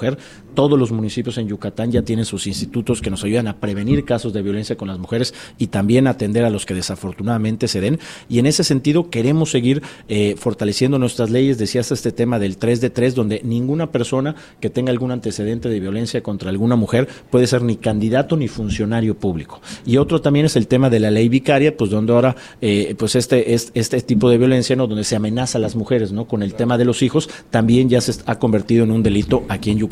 Todos los municipios en Yucatán ya tienen sus institutos que nos ayudan a prevenir casos de violencia con las mujeres y también atender a los que desafortunadamente se den. Y en ese sentido queremos seguir eh, fortaleciendo nuestras leyes. Decías este tema del 3 de 3, donde ninguna persona que tenga algún antecedente de violencia contra alguna mujer puede ser ni candidato ni funcionario público. Y otro también es el tema de la ley vicaria, pues donde ahora, eh, pues este, este, este tipo de violencia, ¿no? Donde se amenaza a las mujeres, ¿no? Con el tema de los hijos, también ya se ha convertido en un delito aquí en Yucatán.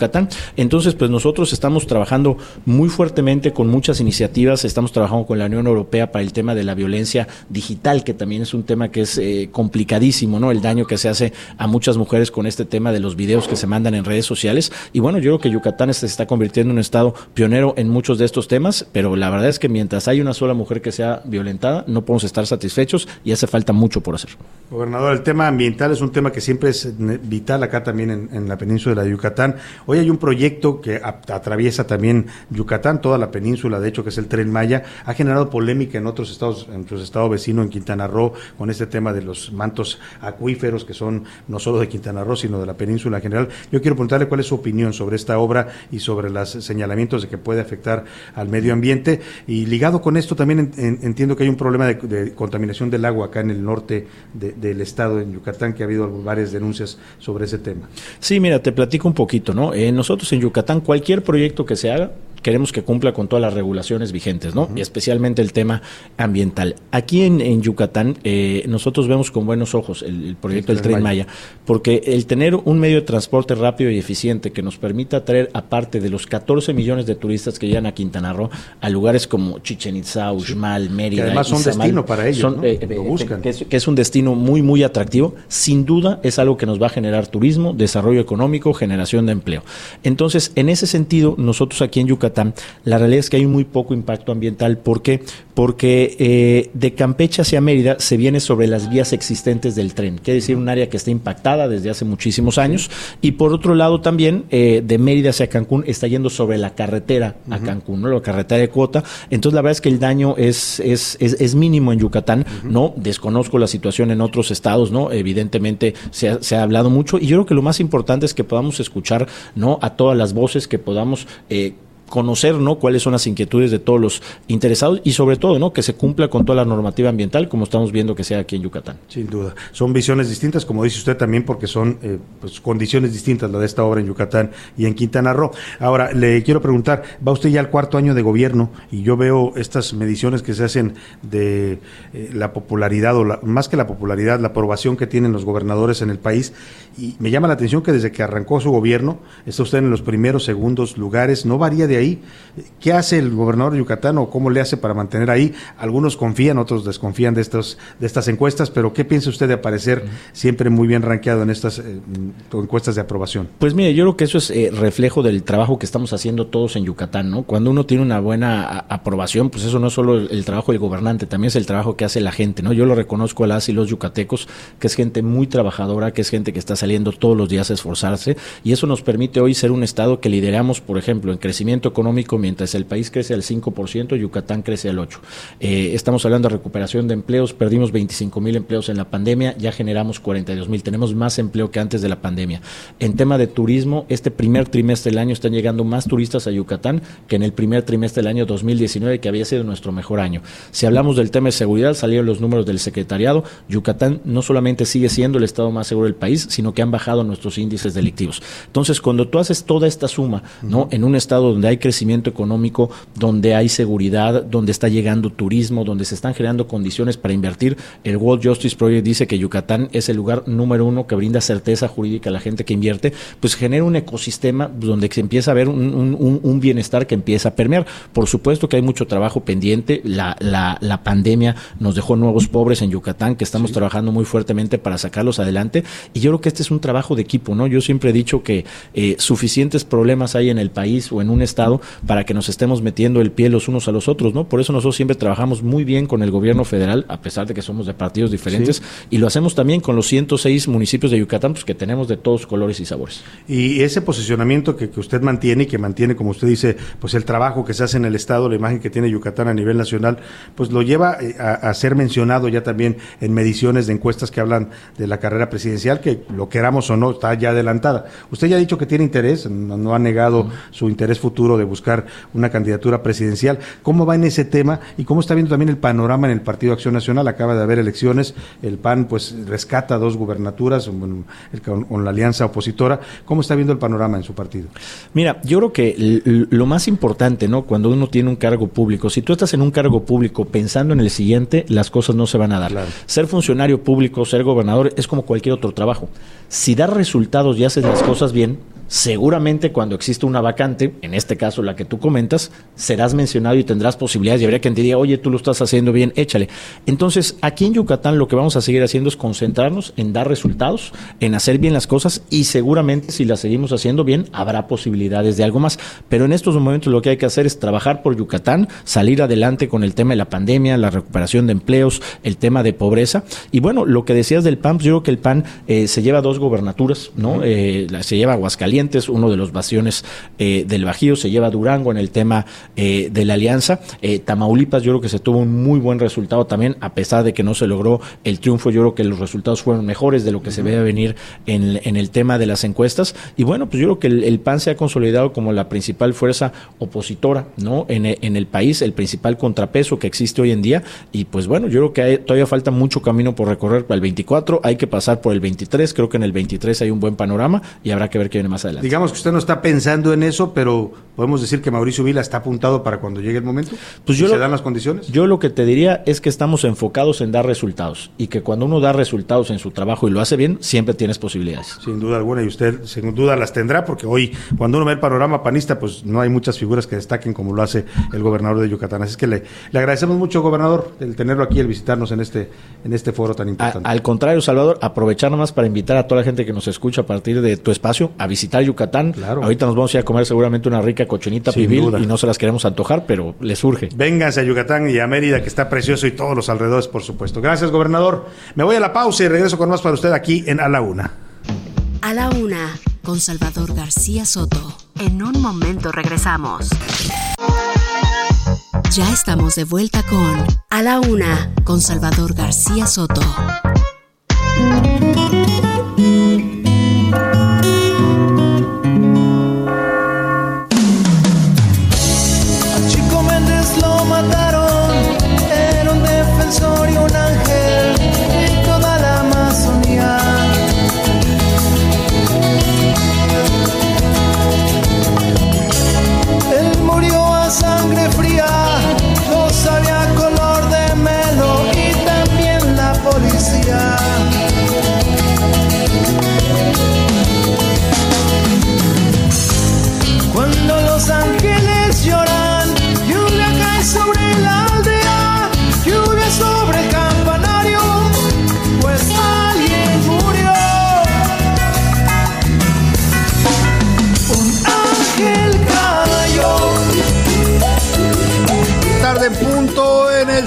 Entonces, pues nosotros estamos trabajando muy fuertemente con muchas iniciativas, estamos trabajando con la Unión Europea para el tema de la violencia digital, que también es un tema que es eh, complicadísimo, ¿no? El daño que se hace a muchas mujeres con este tema de los videos que se mandan en redes sociales. Y bueno, yo creo que Yucatán se está convirtiendo en un estado pionero en muchos de estos temas, pero la verdad es que mientras hay una sola mujer que sea violentada, no podemos estar satisfechos y hace falta mucho por hacer. Gobernador, el tema ambiental es un tema que siempre es vital acá también en, en la península de Yucatán. Hoy hay un proyecto que atraviesa también Yucatán, toda la península, de hecho, que es el Tren Maya, ha generado polémica en otros estados, en nuestro estado vecino, en Quintana Roo, con este tema de los mantos acuíferos que son no solo de Quintana Roo, sino de la península en general. Yo quiero preguntarle cuál es su opinión sobre esta obra y sobre los señalamientos de que puede afectar al medio ambiente. Y ligado con esto, también en, en, entiendo que hay un problema de, de, contaminación del agua acá en el norte de, del estado, en Yucatán, que ha habido varias denuncias sobre ese tema. Sí, mira, te platico un poquito, ¿no? Eh, nosotros en Yucatán, cualquier proyecto que se haga, queremos que cumpla con todas las regulaciones vigentes, ¿no? Uh -huh. Y especialmente el tema ambiental. Aquí en, en Yucatán, eh, nosotros vemos con buenos ojos el, el proyecto del Tren Maya, porque el tener un medio de transporte rápido y eficiente que nos permita traer, aparte de los 14 millones de turistas que llegan a Quintana Roo, a lugares como Chichen Itza, Uxmal, Mérida. Que además son Izamal, destino para ellos, son, ¿no? eh, Lo buscan. Que es, que es un destino muy, muy atractivo. Sin duda es algo que nos va a generar turismo, desarrollo económico, generación de empleo. Entonces, en ese sentido, nosotros aquí en Yucatán, la realidad es que hay muy poco impacto ambiental. ¿Por qué? Porque eh, de Campeche hacia Mérida se viene sobre las vías existentes del tren, quiere decir un área que está impactada desde hace muchísimos años. Y por otro lado también, eh, de Mérida hacia Cancún está yendo sobre la carretera a Cancún, ¿no? la carretera de cuota. Entonces, la verdad es que el daño es, es, es, es mínimo en Yucatán, ¿no? Desconozco la situación en otros estados, ¿no? Evidentemente se ha, se ha hablado mucho y yo creo que lo más importante es que podamos escuchar, ¿no? A todas las voces, que podamos eh, conocer no cuáles son las inquietudes de todos los interesados y sobre todo no que se cumpla con toda la normativa ambiental como estamos viendo que sea aquí en Yucatán. Sin duda, son visiones distintas como dice usted también porque son eh, pues, condiciones distintas la de esta obra en Yucatán y en Quintana Roo. Ahora le quiero preguntar, va usted ya al cuarto año de gobierno y yo veo estas mediciones que se hacen de eh, la popularidad o la, más que la popularidad, la aprobación que tienen los gobernadores en el país y me llama la atención que desde que arrancó su gobierno está usted en los primeros segundos lugares, no varía de ahí. ¿Qué hace el gobernador de Yucatán o cómo le hace para mantener ahí? Algunos confían, otros desconfían de, estos, de estas encuestas, pero ¿qué piensa usted de aparecer siempre muy bien rankeado en estas eh, encuestas de aprobación? Pues mire, yo creo que eso es eh, reflejo del trabajo que estamos haciendo todos en Yucatán, ¿no? Cuando uno tiene una buena aprobación, pues eso no es solo el, el, trabajo del gobernante, también es el trabajo que hace la gente, ¿no? Yo lo reconozco a las y los yucatecos, que es gente muy trabajadora, que es gente que está saliendo todos los días a esforzarse, y eso nos permite hoy ser un estado que lideramos, por ejemplo, en crecimiento económico, mientras el país crece al 5%, Yucatán crece al 8%. Eh, estamos hablando de recuperación de empleos, perdimos 25 mil empleos en la pandemia, ya generamos 42 mil, tenemos más empleo que antes de la pandemia. En tema de turismo, este primer trimestre del año están llegando más turistas a Yucatán que en el primer trimestre del año 2019, que había sido nuestro mejor año. Si hablamos del tema de seguridad, salieron los números del secretariado, Yucatán no solamente sigue siendo el estado más seguro del país, sino que han bajado nuestros índices delictivos. Entonces, cuando tú haces toda esta suma, ¿no? En un estado donde hay hay crecimiento económico, donde hay seguridad, donde está llegando turismo, donde se están generando condiciones para invertir. El World Justice Project dice que Yucatán es el lugar número uno que brinda certeza jurídica a la gente que invierte, pues genera un ecosistema donde se empieza a ver un, un- un bienestar que empieza a permear. Por supuesto que hay mucho trabajo pendiente. La, la, la pandemia nos dejó nuevos pobres en Yucatán que estamos trabajando muy fuertemente para sacarlos adelante. Y yo creo que este es un trabajo de equipo, ¿no? Yo siempre he dicho que eh, suficientes problemas hay en el país o en un estado para que nos estemos metiendo el pie los unos a los otros, ¿no? Por eso nosotros siempre trabajamos muy bien con el gobierno federal, a pesar de que somos de partidos diferentes, Sí. y lo hacemos también con los 106 municipios de Yucatán, pues que tenemos de todos colores y sabores. Y ese posicionamiento que, que usted mantiene y que mantiene, como usted dice, pues el trabajo que se hace en el Estado, la imagen que tiene Yucatán a nivel nacional, pues lo lleva eh, a, a ser mencionado ya también en mediciones de encuestas que hablan de la carrera presidencial, que lo queramos o no, está ya adelantada. Usted ya ha dicho que tiene interés, no, no ha negado su interés futuro de buscar una candidatura presidencial. ¿Cómo va en ese tema y cómo está viendo también el panorama en el Partido Acción Nacional? Acaba de haber elecciones, el PAN pues rescata dos gubernaturas con, la alianza opositora. ¿Cómo está viendo el panorama en su partido? Mira, yo creo que lo más importante, ¿no? Cuando uno tiene un cargo público, si tú estás en un cargo público pensando en el siguiente, las cosas no se van a dar. Ser funcionario público, ser gobernador, es como cualquier otro trabajo. Si das resultados y haces las cosas bien, seguramente cuando existe una vacante, en este caso la que tú comentas, serás mencionado y tendrás posibilidades y habría quien te diga, oye, tú lo estás haciendo bien, échale. Entonces, aquí en Yucatán lo que vamos a seguir haciendo es concentrarnos en dar resultados, en hacer bien las cosas y seguramente si las seguimos haciendo bien, habrá posibilidades de algo más. Pero en estos momentos lo que hay que hacer es trabajar por Yucatán, salir adelante con el tema de la pandemia, la recuperación de empleos, el tema de pobreza. Y bueno, lo que decías del PAN, pues yo creo que el PAN eh, se lleva dos gobernaturas, ¿no? Eh, se lleva Aguascalientes, uno de los bastiones eh, del Bajío, se lleva Durango en el tema eh, de la alianza. Eh, Tamaulipas, yo creo que se tuvo un muy buen resultado también, a pesar de que no se logró el triunfo, yo creo que los resultados fueron mejores de lo que se veía venir en, en el tema de las encuestas. Y bueno, pues yo creo que el, el PAN se ha consolidado como la principal fuerza opositora, ¿no? En, e- en el país, el principal contrapeso que existe hoy en día. Y pues bueno, yo creo que hay- todavía falta mucho camino por recorrer para el 24, hay que pasar por el 23, creo que en el 23 hay un buen panorama y habrá que ver qué viene más adelante. Digamos que usted no está pensando en eso, pero podemos decir que Mauricio Vila está apuntado para cuando llegue el momento. Pues ¿Y yo se lo- dan las condiciones. Yo lo que te diría es que estamos enfocados en dar resultados y que cuando uno da resultados en su trabajo y lo hace bien, siempre tienes posibilidades. Sin duda alguna, y usted sin duda las tendrá, porque hoy, cuando uno ve el panorama panista, pues no hay muchas figuras que destaquen como lo hace el gobernador de Yucatán. Así es que le, le agradecemos mucho, gobernador, el tenerlo aquí, el visitarnos en este, en este foro tan A- importante. al contrario, Salvador, aprovechar nomás para invitar a toda la gente que nos escucha a partir de tu espacio a visitar Yucatán. Ahorita nos vamos a ir a comer seguramente una rica cochinita Sin pibil duda. y no se las queremos antojar, pero les surge. Vénganse a Yucatán y a Mérida, que está precioso, y todos los alrededores, por supuesto. Gracias, gobernador. Me voy a la pausa y regreso con más para usted aquí en A la Una. A la una, con Salvador García Soto. En un momento regresamos. Ya estamos de vuelta con A la una, con Salvador García Soto.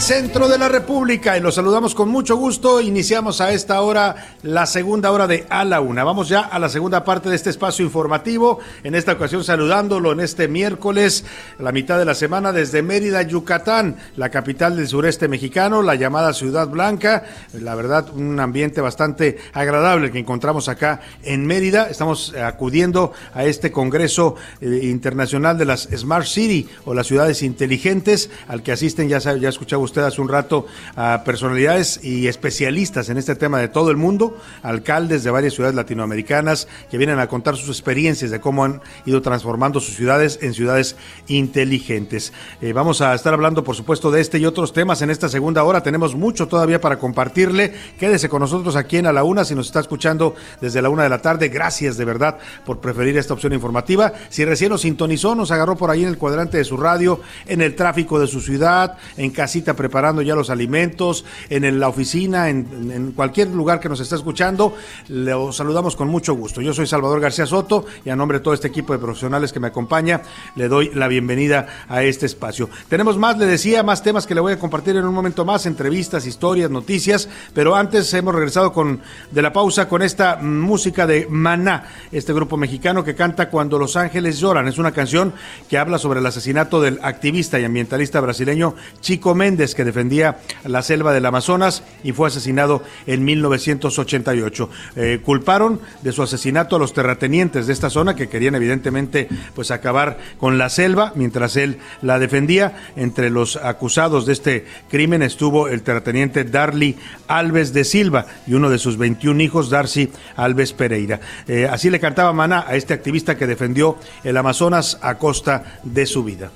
Centro de la República y los saludamos con mucho gusto. Iniciamos a esta hora la segunda hora de A la Una. Vamos ya a la segunda parte de este espacio informativo. En esta ocasión saludándolo en este miércoles, la mitad de la semana desde Mérida, Yucatán, la capital del sureste mexicano, la llamada Ciudad Blanca. La verdad, un ambiente bastante agradable que encontramos acá en Mérida. Estamos acudiendo a este Congreso eh, Internacional de las Smart City o las ciudades inteligentes al que asisten, ya, ya escuchaba usted hace un rato a personalidades y especialistas en este tema de todo el mundo, alcaldes de varias ciudades latinoamericanas que vienen a contar sus experiencias de cómo han ido transformando sus ciudades en ciudades inteligentes. Eh, vamos a estar hablando, por supuesto, de este y otros temas en esta segunda hora. Tenemos mucho todavía para compartirle. Quédese con nosotros aquí en A la Una si nos está escuchando desde la una de la tarde. Gracias de verdad por preferir esta opción informativa. Si recién nos sintonizó, nos agarró por ahí en el cuadrante de su radio, en el tráfico de su ciudad, en casita preparando ya los alimentos, en la oficina, en, cualquier lugar que nos está escuchando, le saludamos con mucho gusto. Yo soy Salvador García Soto y a nombre de todo este equipo de profesionales que me acompaña, le doy la bienvenida a este espacio. Tenemos más, le decía, más temas que le voy a compartir en un momento más, entrevistas, historias, noticias, pero antes hemos regresado con de la pausa con esta música de Maná, este grupo mexicano que canta Cuando los ángeles lloran. Es una canción que habla sobre el asesinato del activista y ambientalista brasileño Chico Méndez, que defendía la selva del Amazonas y fue asesinado en 1988. Eh, culparon de su asesinato a los terratenientes de esta zona que querían evidentemente pues acabar con la selva mientras él la defendía. Entre los acusados de este crimen estuvo el terrateniente Darly Alves de Silva y uno de sus 21 hijos, Darcy Alves Pereira. Eh, así le cantaba Maná a este activista que defendió el Amazonas a costa de su vida.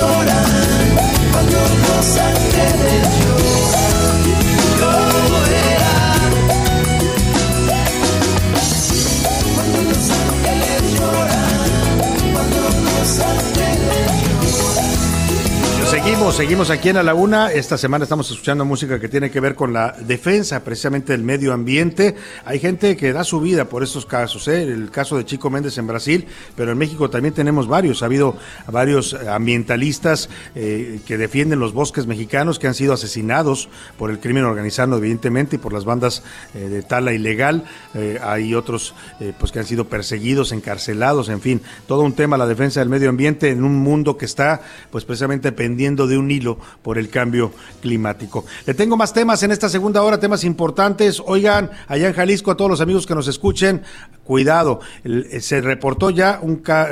Lloran, cuando los ángeles Seguimos, seguimos aquí en la Una. Esta semana estamos escuchando música que tiene que ver con la defensa precisamente del medio ambiente. Hay gente que da su vida por estos casos, ¿eh? el caso de Chico Méndez en Brasil, pero en México también tenemos varios. Ha habido varios ambientalistas eh, que defienden los bosques mexicanos que han sido asesinados por el crimen organizado, evidentemente, y por las bandas eh, de tala ilegal. Eh, hay otros eh, pues que han sido perseguidos, encarcelados, en fin, todo un tema la defensa del medio ambiente en un mundo que está pues precisamente pendiente de un hilo por el cambio climático. Le tengo más temas en esta segunda hora, temas importantes. Oigan, allá en Jalisco, a todos los amigos que nos escuchen, cuidado, el- se reportó ya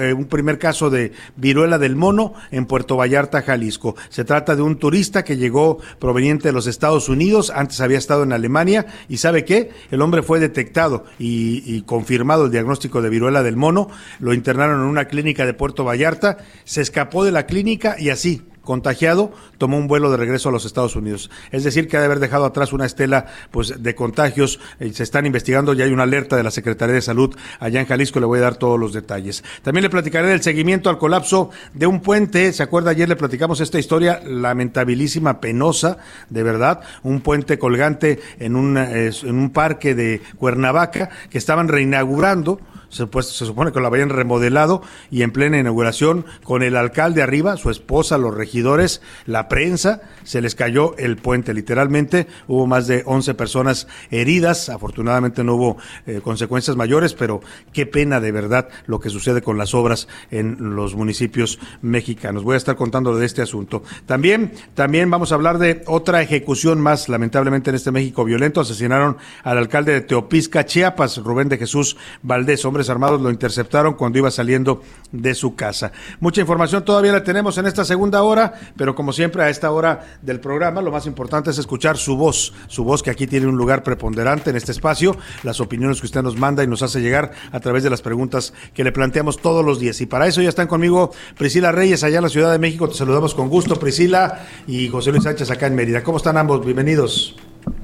eh, un primer caso de viruela del mono en Puerto Vallarta, Jalisco. Se trata de un turista que llegó proveniente de los Estados Unidos, antes había estado en Alemania, y ¿sabe qué? El hombre fue detectado y confirmado el diagnóstico de viruela del mono, lo internaron en una clínica de Puerto Vallarta, se escapó de la clínica y así, contagiado, tomó un vuelo de regreso a los Estados Unidos. Es decir, que ha de haber dejado atrás una estela pues, de contagios. Eh, se están investigando, ya hay una alerta de la Secretaría de Salud allá en Jalisco, le voy a dar todos los detalles. También le platicaré del seguimiento al colapso de un puente. ¿Se acuerda? Ayer le platicamos esta historia lamentabilísima, penosa, de verdad. Un puente colgante en eh, en un parque de Cuernavaca que estaban reinaugurando se, se supone que lo habían remodelado y en plena inauguración con el alcalde arriba, su esposa, los regidores, la prensa, se les cayó el puente literalmente, hubo más de 11 personas heridas, afortunadamente no hubo eh, consecuencias mayores, pero qué pena de verdad lo que sucede con las obras en los municipios mexicanos. Voy a estar contando de este asunto. También, también vamos a hablar de otra ejecución más, lamentablemente en este México violento, asesinaron al alcalde de Teopisca, Chiapas, Rubén de Jesús Valdés, hombres armados lo interceptaron cuando iba saliendo de su casa. Mucha información todavía la tenemos en esta segunda hora, pero como siempre a esta hora del programa lo más importante es escuchar su voz, su voz que aquí tiene un lugar preponderante en este espacio, las opiniones que usted nos manda y nos hace llegar a través de las preguntas que le planteamos todos los días. Y para eso ya están conmigo Priscila Reyes allá en la Ciudad de México, te saludamos con gusto Priscila y José Luis Sánchez acá en Mérida. ¿Cómo están ambos? Bienvenidos.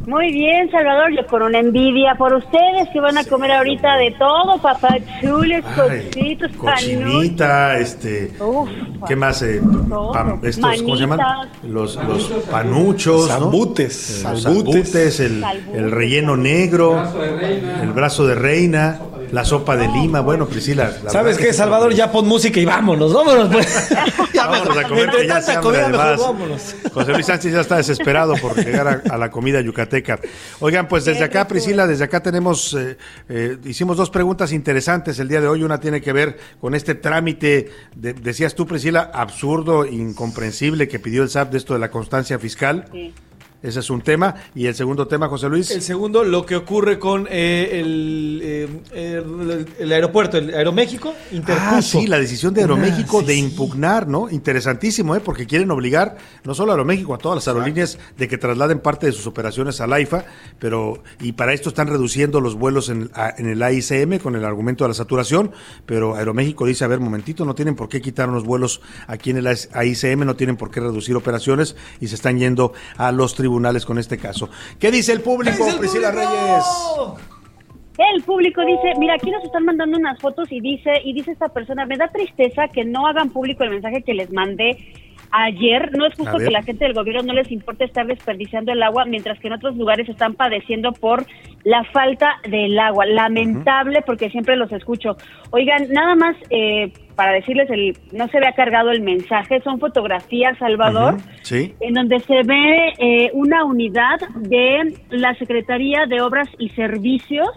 Muy bien, Salvador, yo con una envia por ustedes que van a comer ahorita de todo, papachules, panuchos. Cochinita, este, Uf, ¿qué más? Eh, estos, ¿cómo se llaman? Los, los panuchos, ¿no? Zambutes, Eh, salbutes. zambutes, el, el relleno negro, el brazo de reina, la sopa de lima. Bueno, Priscila. la ¿Sabes qué, que- Salvador? Ya pon música y vámonos, vámonos. Pues. Vámonos a comer, Entre que ya tanta se comida, mejor vámonos. José Luis Sánchez ya está desesperado por llegar a, a la comida yucateca. Oigan, pues desde acá, Priscila, desde acá tenemos, eh, eh, hicimos dos preguntas interesantes el día de hoy. Una tiene que ver con este trámite, de- decías tú, Priscila, absurdo, incomprensible que pidió el SAP de esto de la constancia fiscal. Sí. Ese es un tema. Y el segundo tema, José Luis. El segundo, lo que ocurre con eh, el, eh, el, el aeropuerto, el Aeroméxico, interpuso. Ah, sí, la decisión de Aeroméxico Una- de sí, impugnar, ¿no? Interesantísimo, ¿eh? Porque quieren obligar no solo a Aeroméxico, a todas las aerolíneas de que trasladen parte de sus operaciones al AIFA, pero y para esto están reduciendo los vuelos en, en el AICM con el argumento de la saturación, pero Aeroméxico dice, a ver, momentito, no tienen por qué quitar los vuelos aquí en el AICM, no tienen por qué reducir operaciones y se están yendo a los tribunales con este caso. ¿Qué dice el público, Priscila Reyes? El público dice, mira, aquí nos están mandando unas fotos y dice, y dice esta persona, me da tristeza que no hagan público el mensaje que les mandé ayer. No es justo que la gente del gobierno no les importe estar desperdiciando el agua, mientras que en otros lugares están padeciendo por la falta del agua. Lamentable porque siempre los escucho. Oigan, nada más eh, para decirles, el, no se ve cargado el mensaje, son fotografías, Salvador Sí. en donde se ve eh, una unidad de la Secretaría de Obras y Servicios.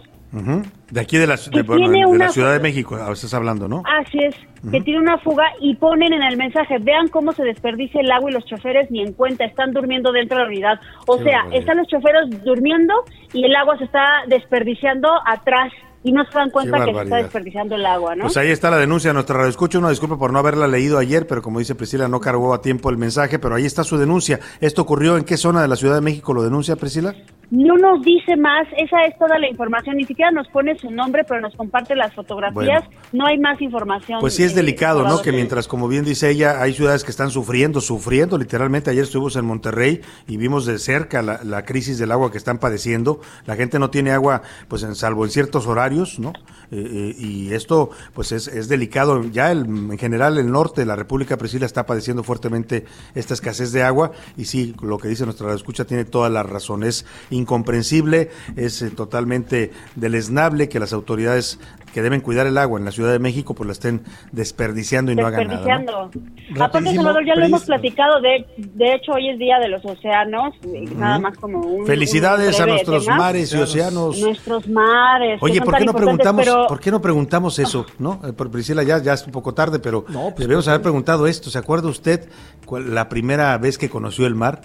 De aquí de la, de, bueno, tiene de la una- Ciudad de México, a estás hablando, ¿no? Así es, que tiene una fuga y ponen en el mensaje, vean cómo se desperdicia el agua y los choferes ni en cuenta, están durmiendo dentro de la unidad. O sea, están los choferes durmiendo y el agua se está desperdiciando atrás y no se dan cuenta que se está desperdiciando el agua, ¿no? Pues ahí está la denuncia de nuestra radio. Escucha una disculpa por no haberla leído ayer, pero como dice Priscila, no cargó a tiempo el mensaje, pero ahí está su denuncia. ¿Esto ocurrió en qué zona de la Ciudad de México lo denuncia Priscila? No nos dice más, esa es toda la información, ni siquiera nos pone su nombre, pero nos comparte las fotografías, no hay más información. Pues sí es eh, delicado, ¿no? Que mientras, como bien dice ella, hay ciudades que están sufriendo, sufriendo. Literalmente ayer estuvimos en Monterrey y vimos de cerca la, la crisis del agua que están padeciendo. La gente no tiene agua, pues en, salvo en ciertos horarios, ¿no? Eh, eh, y esto, pues es, es delicado. Ya el- en general el norte de la República Priscila está padeciendo fuertemente esta escasez de agua y sí, lo que dice nuestra escucha tiene toda la razón. Es incomprensible, es eh, totalmente deleznable que las autoridades que deben cuidar el agua en la Ciudad de México pues la estén desperdiciando y no hagan nada. ¿no? desperdiciando. Aparte, Salvador, ya lo hemos platicado, de, de hecho hoy es Día de los Océanos, y nada más como un... Felicidades un a nuestros tema. mares y océanos. Nuestros mares. Oye, ¿por qué no preguntamos, pero- por qué no preguntamos eso, no? Eh, por Priscila ya, ya es un poco tarde, pero debemos haber preguntado esto. ¿Se acuerda usted cuál- la primera vez que conoció el mar?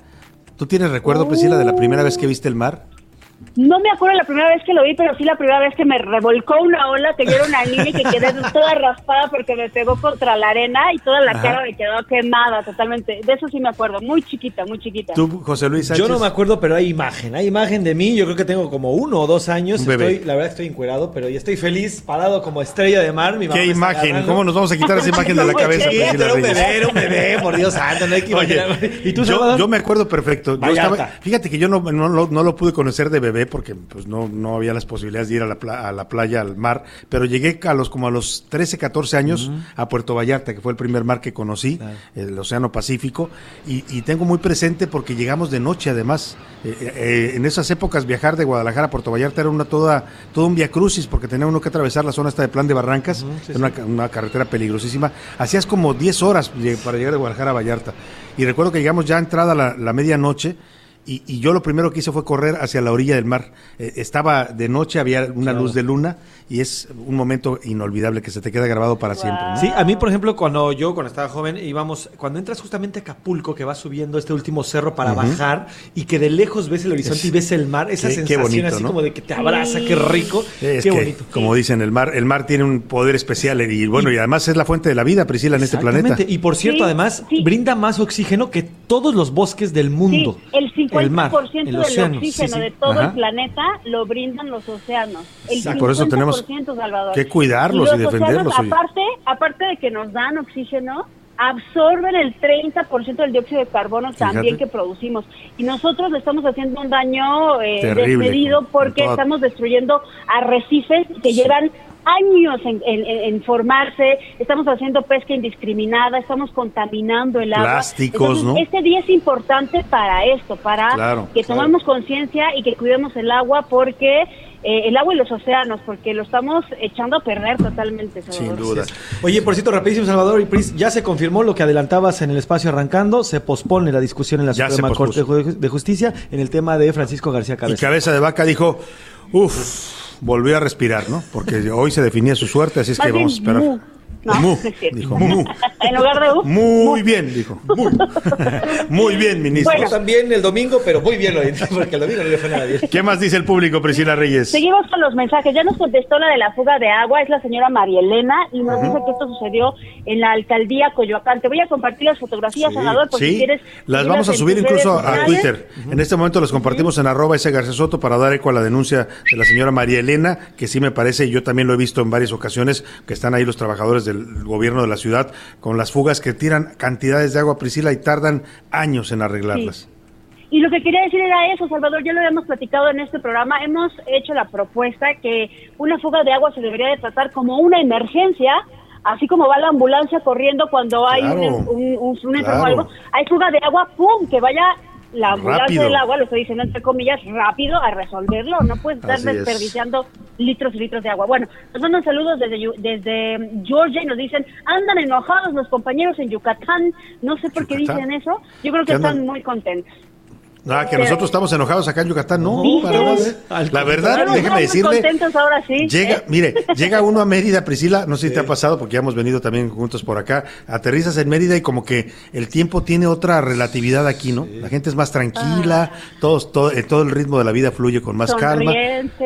¿Tú tienes recuerdo, Priscila, de la primera vez que viste el mar? No me acuerdo la primera vez que lo vi, pero sí la primera vez que me revolcó una ola, que yo era una niña y que quedé toda raspada porque me pegó contra la arena y toda la Ajá. cara me quedó quemada totalmente. De eso sí me acuerdo, muy chiquita, muy chiquita. Tú, José Luis Sánchez. Yo no me acuerdo, pero hay imagen. Hay imagen de mí. Yo creo que tengo como uno o dos años. Un bebé. Estoy, la verdad estoy encuerado, pero ya estoy feliz, parado como estrella de mar. Mi mamá ¿Qué imagen? agarrando. ¿Cómo nos vamos a quitar esa imagen de la cabeza, Sí, Priscila era un bebé, era un bebé, por Dios santo, no hay que Oye. ¿Y tú, yo, yo me acuerdo perfecto. Yo estaba- fíjate que yo no, no, lo- no lo pude conocer de bebé porque pues no, no había las posibilidades de ir a la, pla- a la playa, al mar, pero llegué a los como a los 13, 14 años a Puerto Vallarta, que fue el primer mar que conocí, el Océano Pacífico, y, y tengo muy presente porque llegamos de noche además. Eh, eh, en esas épocas viajar de Guadalajara a Puerto Vallarta era una toda, todo un via crucis porque tenía uno que atravesar la zona esta de Plan de Barrancas, era una, ca- una carretera peligrosísima. Hacías como 10 horas para llegar de Guadalajara a Vallarta. Y recuerdo que llegamos ya entrada la, la medianoche. Y, y yo lo primero que hice fue correr hacia la orilla del mar. Eh, estaba de noche, había una Claro. luz de luna y es un momento inolvidable que se te queda grabado para siempre. ¿no? Sí, a mí, por ejemplo, cuando yo, cuando estaba joven, íbamos, cuando entras justamente a Acapulco, que vas subiendo este último cerro para bajar y que de lejos ves el horizonte Es- y ves el mar, esa qué- qué sensación bonito, así ¿no? como de que te abraza, qué rico, Es qué que, bonito. como dicen, el mar, el mar tiene un poder especial y bueno, y además es la fuente de la vida, Priscila, en este planeta. Y por cierto, además, brinda más oxígeno que todos los bosques del mundo. Sí, el 50% El mar, el del océano, oxígeno sí, sí. de todo Ajá. el planeta lo brindan los océanos. El Exacto. Por eso tenemos 50%, Salvador. que cuidarlos y los defenderlos, océanos, aparte, aparte de que nos dan oxígeno, absorben el 30% del dióxido de carbono también que producimos. Y nosotros le estamos haciendo un daño eh, Terrible, desmedido porque toda- estamos destruyendo arrecifes que llevan años en, en- en- en formarse, estamos haciendo pesca indiscriminada, estamos contaminando el agua. Plásticos, Entonces, ¿no? Este día es importante para esto, para Claro, que claro. tomemos conciencia y que cuidemos el agua porque eh, el agua y los océanos, porque lo estamos echando a perder totalmente. Salvador. Oye, por cierto, rapidísimo, Salvador y Pris, ya se confirmó lo que adelantabas en el espacio arrancando, se pospone la discusión en la Ya Suprema Corte de Ju- de Justicia en el tema de Francisco García Y Cabeza. Cabeza de Vaca dijo, uff, volvió a respirar, ¿no? Porque hoy se definía su suerte, así es Más que vamos a bien, esperar. No, Mu, no es cierto. dijo mu. en lugar de U. Muy bien, dijo. Muy, muy bien, ministro. Bueno, también el domingo, pero muy bien lo porque el domingo no le fue a nadie. ¿Qué más dice el público, Priscila Reyes? Seguimos con los mensajes. Ya nos contestó la de la fuga de agua, es la señora María Elena, y nos dice que esto sucedió en la alcaldía Coyoacán. Te voy a compartir las fotografías, senador, por si Sí, quieres. las vamos a subir incluso a. Twitter. En este momento las compartimos en arroba ese García Soto para dar eco a la denuncia de la señora María Elena, que sí me parece, y yo también lo he visto en varias ocasiones, que están ahí los trabajadores del gobierno de la ciudad con las fugas que tiran cantidades de agua, Priscila, y tardan años en arreglarlas. Y lo que quería decir era eso, Salvador, ya lo habíamos platicado en este programa, hemos hecho la propuesta que una fuga de agua se debería de tratar como una emergencia, así como va la ambulancia corriendo cuando hay Claro, un, un, un- un enfermo o algo, hay fuga de agua, ¡pum!, que vaya la ambulancia Rápido. del agua, lo estoy diciendo entre comillas, rápido a resolverlo, no puedes estar Así es. desperdiciando litros y litros de agua. Bueno, nos mandan saludos desde, desde Georgia y nos dicen, andan enojados los compañeros en Yucatán, no sé por qué Yucatán. dicen eso, yo creo que están muy contentos. Ah, que nosotros estamos enojados acá en Yucatán. No, ¿Dices? para nada. La verdad, déjeme estamos decirle, contentos ahora sí. Llega, ¿eh? mire, llega uno a Mérida, Priscila, no sé si te ha pasado porque ya hemos venido también juntos por acá, aterrizas en Mérida y como que el tiempo tiene otra relatividad aquí, ¿no? La gente es más tranquila, todos, todo, eh, todo el ritmo de la vida fluye con más calma.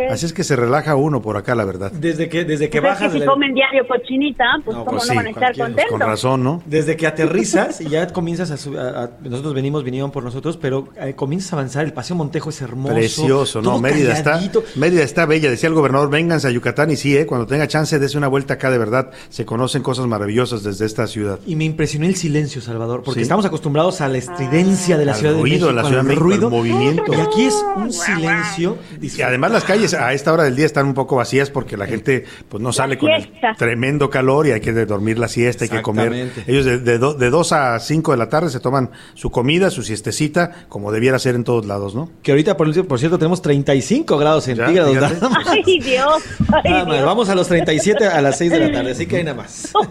Así es que se relaja uno por acá, la verdad. Desde que, desde que Pues es bajas que si la- comen diario cochinita, pues No, cómo pues no sí, van a estar pues, contentos. Con razón, ¿no? Desde que aterrizas y ya comienzas a, subir, nosotros venimos, vinieron por nosotros, pero eh, comienzas a avanzar, el Paseo Montejo es hermoso. Precioso, ¿no? Mérida está. Mérida está bella. Decía el gobernador, vénganse a Yucatán y sí, ¿eh? cuando tenga chance, dese una vuelta acá de verdad. Se conocen cosas maravillosas desde esta ciudad. Y me impresionó el silencio, Salvador, porque Sí. estamos acostumbrados a la estridencia de la Al Ciudad de ruido México. de la Ciudad al México, ruido, al movimiento. Y aquí es un silencio. Y además las calles a esta hora del día están un poco vacías porque la gente pues no sale con el tremendo calor y hay que dormir la siesta, hay que comer. Exactamente. Ellos de, de, do- de 2 a 5 de la tarde se toman su comida, su siestecita, como debiera ser en todos lados, ¿no? Que ahorita, por, por cierto, tenemos 35 grados centígrados. nada más. Ay, Dios. Ay, Nada más, Dios. Vamos a los 37 a las 6 de la tarde, así que hay nada más.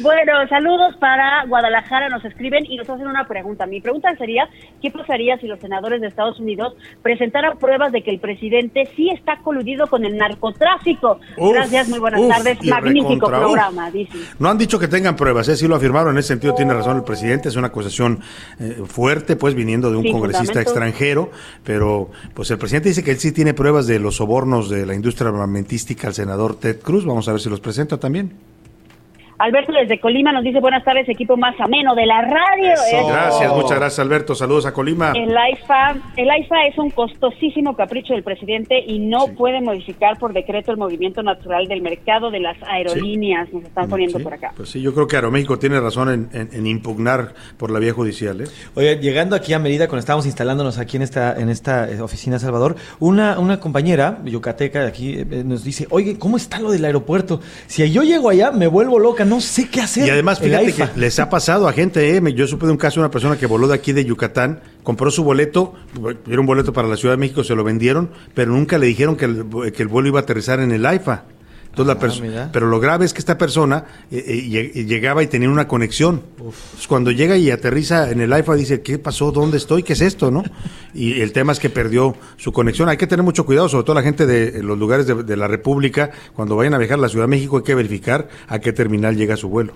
Bueno, saludos para Guadalajara, nos escriben y nos hacen una pregunta. Mi pregunta sería, ¿qué pasaría si los senadores de Estados Unidos presentaran pruebas de que el presidente sí está coludido con el narcotráfico? Uf, Gracias, muy buenas uf, tardes. Magnífico programa, dicen. No han dicho que tengan pruebas, ¿eh? sí lo afirmaron, en ese sentido tiene razón el presidente, es una acusación eh, fuerte, pues viniendo de un congresista extranjero, pero pues el presidente dice que él sí tiene pruebas de los sobornos de la industria armamentística al senador Ted Cruz, vamos a ver si los presenta también. Alberto desde Colima nos dice, buenas tardes, equipo más ameno de la radio. Eso. Gracias, muchas gracias Alberto, saludos a Colima. El AIFA, el AIFA es un costosísimo capricho del presidente y no puede modificar por decreto el movimiento natural del mercado de las aerolíneas. Nos están poniendo Sí, por acá. Pues sí, yo creo que Aeroméxico tiene razón en, en- en impugnar por la vía judicial. ¿eh? Oye, llegando aquí a Mérida, cuando estábamos instalándonos aquí en esta, en esta eh, oficina, Salvador, una, una compañera yucateca de aquí eh, nos dice, oye, ¿cómo está lo del aeropuerto? Si yo llego allá, me vuelvo loca, no sé qué hacer. Y además, fíjate que les ha pasado a gente, ¿eh? Yo supe de un caso de una persona que voló de aquí de Yucatán, compró su boleto, era un boleto para la Ciudad de México, se lo vendieron, pero nunca le dijeron que el, que el vuelo iba a aterrizar en el AIFA. Entonces, la perso- mira. pero lo grave es que esta persona eh, eh, lleg- llegaba y tenía una conexión. Entonces, cuando llega y aterriza en el AIFA, dice, ¿qué pasó? ¿Dónde estoy? ¿Qué es esto? ¿no? Y el tema es que perdió su conexión. Hay que tener mucho cuidado, sobre todo la gente de los lugares de, de la República, cuando vayan a viajar a la Ciudad de México, hay que verificar a qué terminal llega su vuelo.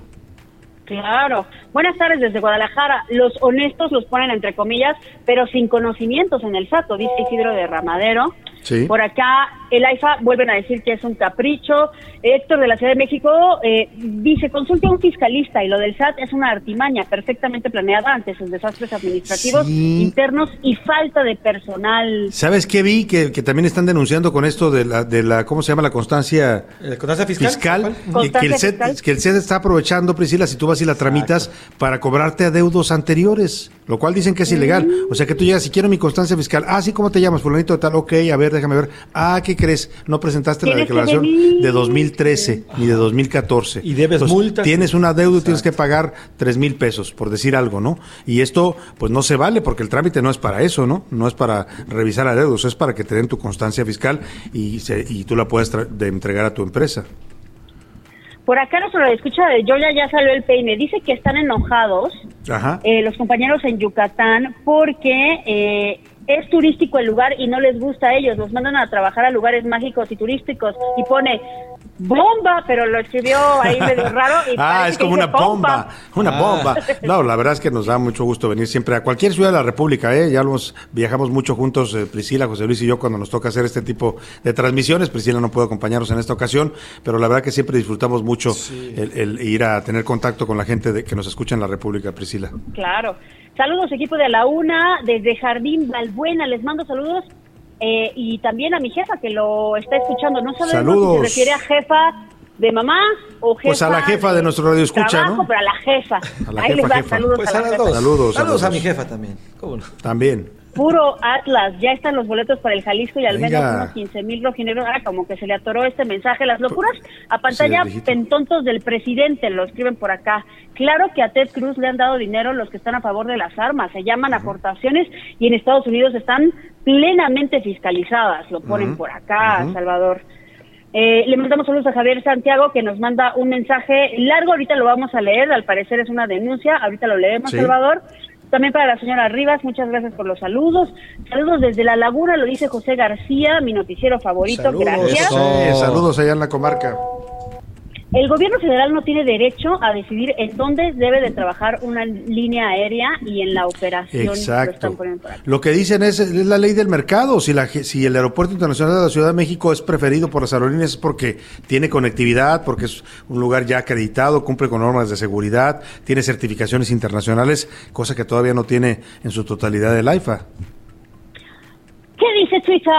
Claro. Buenas tardes desde Guadalajara. Los honestos los ponen entre comillas, pero sin conocimientos en el SATO, dice Isidro de Ramadero. Sí. Por acá, el AIFA vuelven a decir que es un capricho. Héctor de la Ciudad de México eh, dice, consulte a un fiscalista y lo del SAT es una artimaña perfectamente planeada ante sus desastres administrativos Sí. internos y falta de personal. ¿Sabes qué vi? Que, que también están denunciando con esto de la, de la ¿cómo se llama? La constancia ¿La constancia fiscal? que, Constancia que el fiscal. que el SED está aprovechando, Priscila, si tú vas y la tramitas para cobrarte adeudos anteriores, lo cual dicen que es ilegal. O sea que tú llegas, si quiero mi constancia fiscal, ah, sí, ¿cómo te llamas? Fulanito de tal, ok, a ver, déjame ver. Ah, ¿qué crees? No presentaste la declaración de 2013 ni de 2014. Y debes Entonces, multa. Tienes un adeudo y tienes que pagar tres mil pesos, por decir algo, ¿no? Y esto, pues no se vale porque el trámite no es para eso, ¿no? No es para revisar adeudos, es para que te den tu constancia fiscal y, se- y tú la puedas de entregar a tu empresa. Por acá nuestro escucha de Yoya ya salió el peine. Dice que están enojados Ajá. eh, los compañeros en Yucatán porque eh, es turístico el lugar y no les gusta a ellos. Los mandan a trabajar a lugares mágicos y turísticos y pone bomba, pero lo escribió ahí medio raro. Y Ah, es como una bomba, una Ah. bomba. No, la verdad es que nos da mucho gusto venir siempre a cualquier ciudad de la República, ¿eh? Ya los viajamos mucho juntos, eh, Priscila, José Luis y yo, cuando nos toca hacer este tipo de transmisiones. Priscila no puede acompañarnos en esta ocasión, pero la verdad que siempre disfrutamos mucho el, el ir a tener contacto con la gente de- que nos escucha en la República, Priscila. Claro. Saludos, equipo de la UNA, desde Jardín Balbuena. Les mando saludos. Eh, y también a mi jefa que lo está escuchando. No sabemos Saludos. si se refiere a jefa de mamá o jefa. Pues a la jefa de nuestro radio escucha, trabajo, ¿no? pero a la jefa. A la Ahí jefa, les va, jefa. saludos Pues a a la las jefa. dos. Saludos, Saludos a saludos. mi jefa también. ¿Cómo no? También. Puro Atlas, ya están los boletos para el Jalisco y al Venga. menos unos 15 mil rojinegros. Ahora como que se le atoró este mensaje. Las locuras a pantalla pentontos del presidente, lo escriben por acá. Claro que a Ted Cruz le han dado dinero los que están a favor de las armas. Se llaman aportaciones y en Estados Unidos están plenamente fiscalizadas. Lo ponen por acá. Salvador. Eh, le mandamos saludos a Javier Santiago que nos manda un mensaje largo, ahorita lo vamos a leer, al parecer es una denuncia, ahorita lo leemos, Sí. Salvador. También para la señora Rivas, muchas gracias por los saludos. Saludos desde La Laguna, lo dice José García, mi noticiero favorito, gracias. José, saludos allá en la comarca. El gobierno federal no tiene derecho a decidir en dónde debe de trabajar una línea aérea y en la operación. Lo Exacto. están poniendo por acá. Lo que dicen es, es la ley del mercado. Si, la, si el Aeropuerto Internacional de la Ciudad de México es preferido por las aerolíneas es porque tiene conectividad, porque es un lugar ya acreditado, cumple con normas de seguridad, tiene certificaciones internacionales, cosa que todavía no tiene en su totalidad el AIFA. ¿Qué dice Twitter?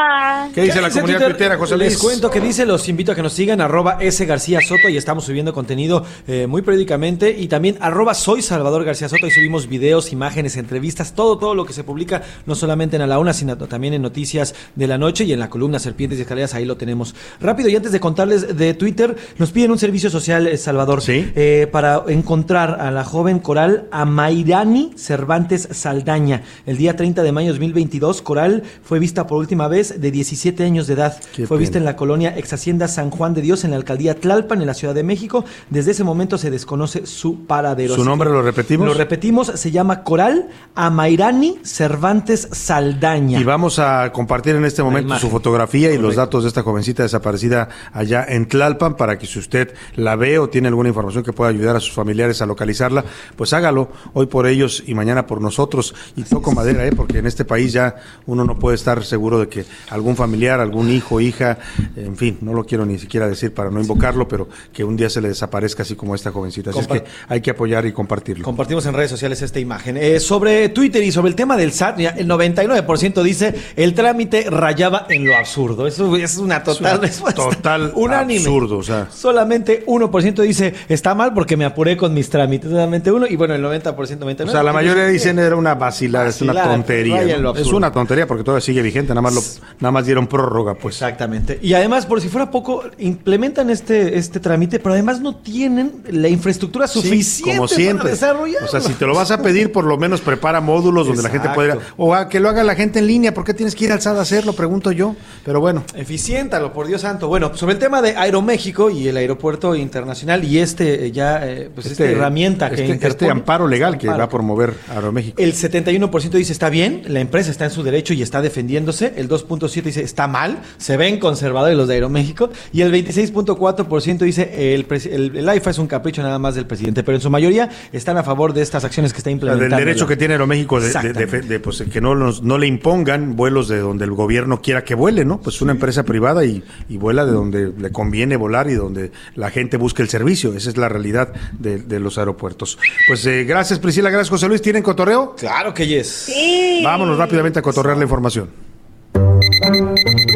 ¿Qué dice la comunidad Twitter? tuitera, José Les Luis? cuento que dice, los invito a que nos sigan, arroba S García Soto, y estamos subiendo contenido eh, muy periódicamente, y también arroba Soy Salvador García Soto, y subimos videos, imágenes, entrevistas, todo, todo lo que se publica, no solamente en A la Una, sino también en Noticias de la Noche y en la columna Serpientes y Escaleras, ahí lo tenemos. Rápido, y antes de contarles de Twitter, nos piden un servicio social, eh, Salvador, eh, para encontrar a la joven coral Amairani Cervantes Saldaña. El día 30 de mayo de 2022, Coral fue vista por última vez de 17 años de edad. Qué fue vista en la colonia ex hacienda San Juan de Dios en la alcaldía Tlalpan en la Ciudad de México. Desde ese momento se desconoce su paradero. ¿Su Así nombre lo repetimos? Lo repetimos, se llama Coral Amairani Cervantes Saldaña. Y vamos a compartir en este momento su fotografía y los datos de esta jovencita desaparecida allá en Tlalpan para que si usted la ve o tiene alguna información que pueda ayudar a sus familiares a localizarla, pues hágalo hoy por ellos y mañana por nosotros. Y toco madera, ¿eh? porque en este país ya uno no puede estar seguro de que algún familiar, algún hijo, hija, en fin, no lo quiero ni siquiera decir para no invocarlo, pero que un día se le desaparezca así como esta jovencita. Así es que hay que apoyar y compartirlo. Compartimos en redes sociales esta imagen. Eh, sobre Twitter y sobre el tema del SAT, el 99% dice el trámite rayaba en lo absurdo. Eso es una total una total unánime. absurdo, o sea. Solamente 1% dice está mal porque me apuré con mis trámites. Solamente uno y bueno, el 90%, 99%. O sea, la mayoría dicen era una vacilada, es una tontería. Es una tontería porque todavía sigue vigente, nada más lo, nada más dieron prórroga, pues. Exactamente. Y además, por si fuera poco, implementan este, este trámite, pero además no tienen la infraestructura Sí, suficiente como siempre. para desarrollarlo. O sea, si te lo vas a pedir, por lo menos prepara módulos donde la gente pueda ir o a que lo haga la gente en línea, ¿por qué tienes que ir al SAT a hacerlo? Pregunto yo. Pero bueno. Eficiéntalo, por Dios santo. Bueno, sobre el tema de Aeroméxico y el aeropuerto internacional y este eh, ya, eh, pues esta herramienta que este, este amparo legal que amparo. va a promover Aeroméxico. El 71% dice está bien, la empresa está en su derecho y está El 2.7 dice está mal, se ven conservadores los de Aeroméxico. Y el 26.4% dice el, el, el AIFA es un capricho nada más del presidente, pero en su mayoría están a favor de estas acciones que está O sea, implementando. del derecho que tiene Aeroméxico de, de- de- Exactamente. de, pues, que no, nos- no le impongan vuelos de donde el gobierno quiera que vuele, ¿no? Pues una empresa privada y, y vuela de donde le conviene volar y donde la gente busque el servicio. Esa es la realidad de, de los aeropuertos. Pues eh, gracias Priscila, gracias José Luis. ¿Tienen cotorreo? Claro que yes. Sí. Vámonos rápidamente a cotorrear la información.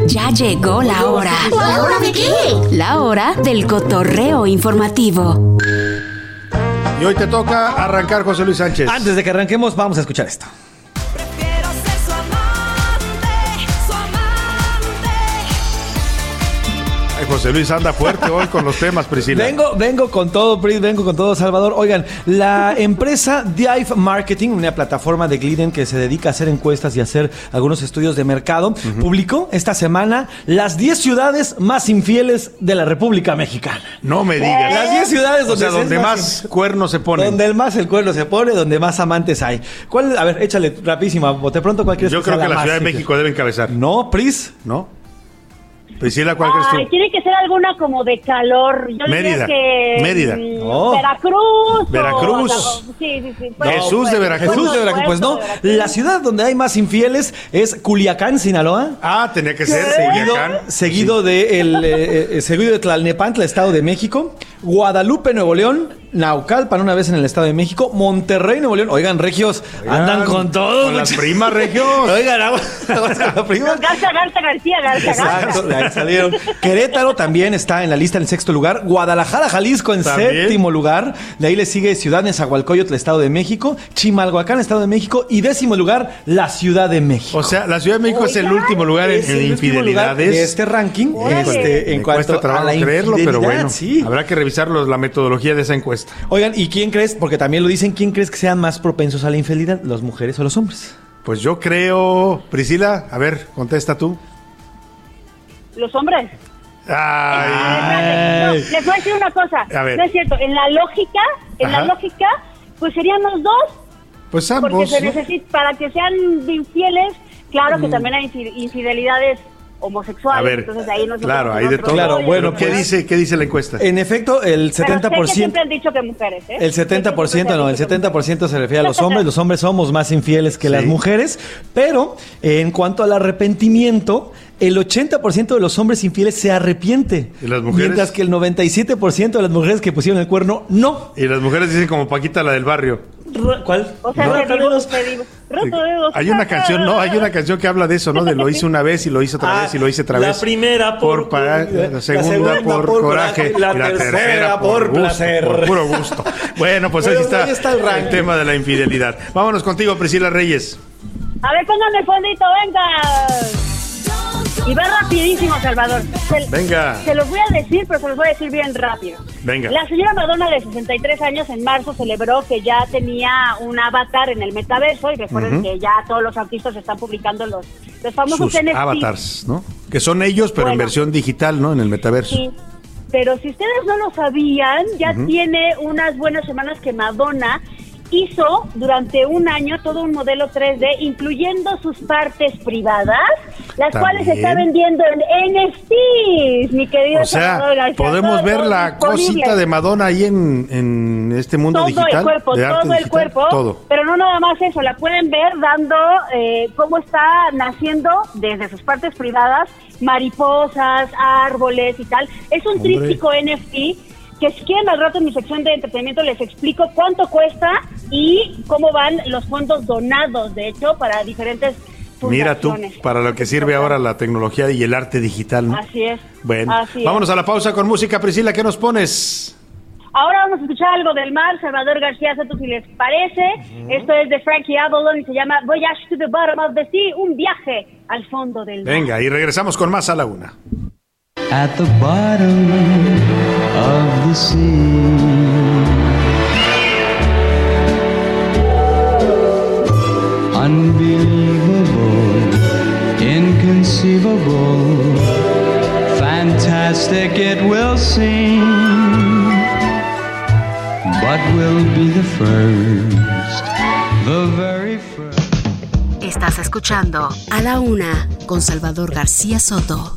Ya llegó la hora. ¿La hora de qué? La hora del cotorreo informativo. Y hoy te toca arrancar José Luis Sánchez. Antes de que arranquemos, vamos a escuchar esto. José Luis anda fuerte hoy con los temas, Priscila. Vengo, vengo con todo, Pris, vengo con todo, Salvador. Oigan, la empresa Dive Marketing, una plataforma de Gliden que se dedica a hacer encuestas y hacer algunos estudios de mercado, publicó esta semana las 10 ciudades más infieles de la República Mexicana. No me digas. Las 10 ciudades O donde, sea, se es donde más cuernos se ponen. Donde el más el cuerno se pone, donde más amantes hay. ¿Cuál, a ver, échale rapidísimo, bote pronto cualquier Yo creo que la Ciudad de México debe encabezar. No, Pris. ¿No? Priscila, ¿cuál crees Ay, tú? tiene que ser alguna como de calor. Yo Mérida, diría que Mérida. mm, Oh. Veracruz. o- Veracruz. o sí, sí, sí. Pues, Jesús de Veracruz. Jesús de Veracruz. Pues no, la ciudad donde hay más infieles es Culiacán, Sinaloa. Ah, tenía que ser Seguido, Culiacán. seguido de el, eh, eh, seguido de Tlalnepantla, Estado de México, Guadalupe, Nuevo León, Naucalpan una vez en el Estado de México, Monterrey, Nuevo León. Oigan, regios, andan con todo. Con las primas, regios. Oigan, vamos, vamos a la prima. Garza, Garza, García, Garza, Exacto, de Garza. Ahí salieron. Querétaro también está en la lista en sexto lugar. Guadalajara, Jalisco en También. séptimo lugar. De ahí le sigue Ciudad Nezahualcóyotl, Estado de México. Chimalhuacán, Estado de México. Y décimo lugar, la Ciudad de México. O sea, la Ciudad de México es el último lugar en, el lugar infidelidades. de este ranking. Este, en Me cuanto a la creerlo, pero bueno. sí. Habrá que revisar los- la metodología de esa encuesta. Oigan, ¿y quién crees? Porque también lo dicen, ¿quién crees que sean más propensos a la infidelidad? ¿Las mujeres o los hombres? Pues yo creo, Priscila, a ver, contesta tú. Los hombres. Ay, No, les voy a decir una cosa. A ver. No es cierto. En la lógica, en Ajá. la lógica, pues serían los dos. pues Porque ambos. se ¿no? necesita, para que sean infieles, claro que también hay infi- infidelidades homosexuales. A ver, entonces ahí no claro, hay de todo. Claro, bueno, ¿Pero ¿qué pues- dice, qué dice la encuesta? En efecto, el Pero sé que 70%. siempre han dicho que mujeres, ¿eh? El 70% no, el 70% se refiere a los hombres, los hombres somos más infieles que Sí. las mujeres, pero en cuanto al arrepentimiento, el 80% de los hombres infieles se arrepiente. ¿Y las mujeres? Mientras que el 97% de las mujeres que pusieron el cuerno, no. Y las mujeres dicen como Paquita, la del barrio. ¿Cuál? O sea, roto Hay una canción, no, hay una canción que habla de eso, ¿no? De lo hice una vez y lo hice otra Ah, vez y lo hice otra la vez. primera por- para- la la segunda, por, coraje, la y la tercera tercera por gusto, placer. por puro gusto. Bueno, pues Bueno, ahí está, ahí está el ranking. tema de la infidelidad. Vámonos contigo, Priscila Reyes. A ver, póngame el fondito, venga. Y va rapidísimo, Salvador. Se, Venga. Se los voy a decir, pero se los voy a decir bien rápido. Venga. La señora Madonna de 63 años en marzo celebró que ya tenía un avatar en el metaverso y recuerden Ujú. que ya todos los artistas están publicando los, los famosos Sus avatars, ¿no? Que son ellos, pero en versión digital, ¿no? En el metaverso. Sí. Pero si ustedes no lo sabían, ya tiene unas buenas semanas que Madonna hizo durante un año todo un modelo 3D, incluyendo sus partes privadas, las También. cuales se está vendiendo en NFTs, mi querido O sea, Salvador podemos Todo, ver todo la cosita de Madonna ahí en, en este mundo todo digital. el cuerpo, de arte todo el cuerpo, Todo. pero no nada más eso, la pueden ver dando eh, cómo está naciendo desde sus partes privadas, mariposas, árboles y tal. Es un Hombre. tríptico NFT que si quieren al rato en mi sección de entretenimiento les explico cuánto cuesta y cómo van los fondos donados, de hecho, para diferentes Mira tú, para lo que sirve ahora la tecnología y el arte digital, ¿no? Así es. Bueno, Así es. vámonos a la pausa con música. Priscila, ¿qué nos pones? Ahora vamos a escuchar algo del mar, Salvador García Soto, si les parece. Esto es de Frankie Avalon y se llama Voyage to the Bottom of the Sea, un viaje al fondo del mar. Venga, y regresamos con más a la una. At the bottom of the sea. Unbelievable, inconceivable, fantastic it will seem, but will be the first, the very first. Estás escuchando A la Una con Salvador García Soto.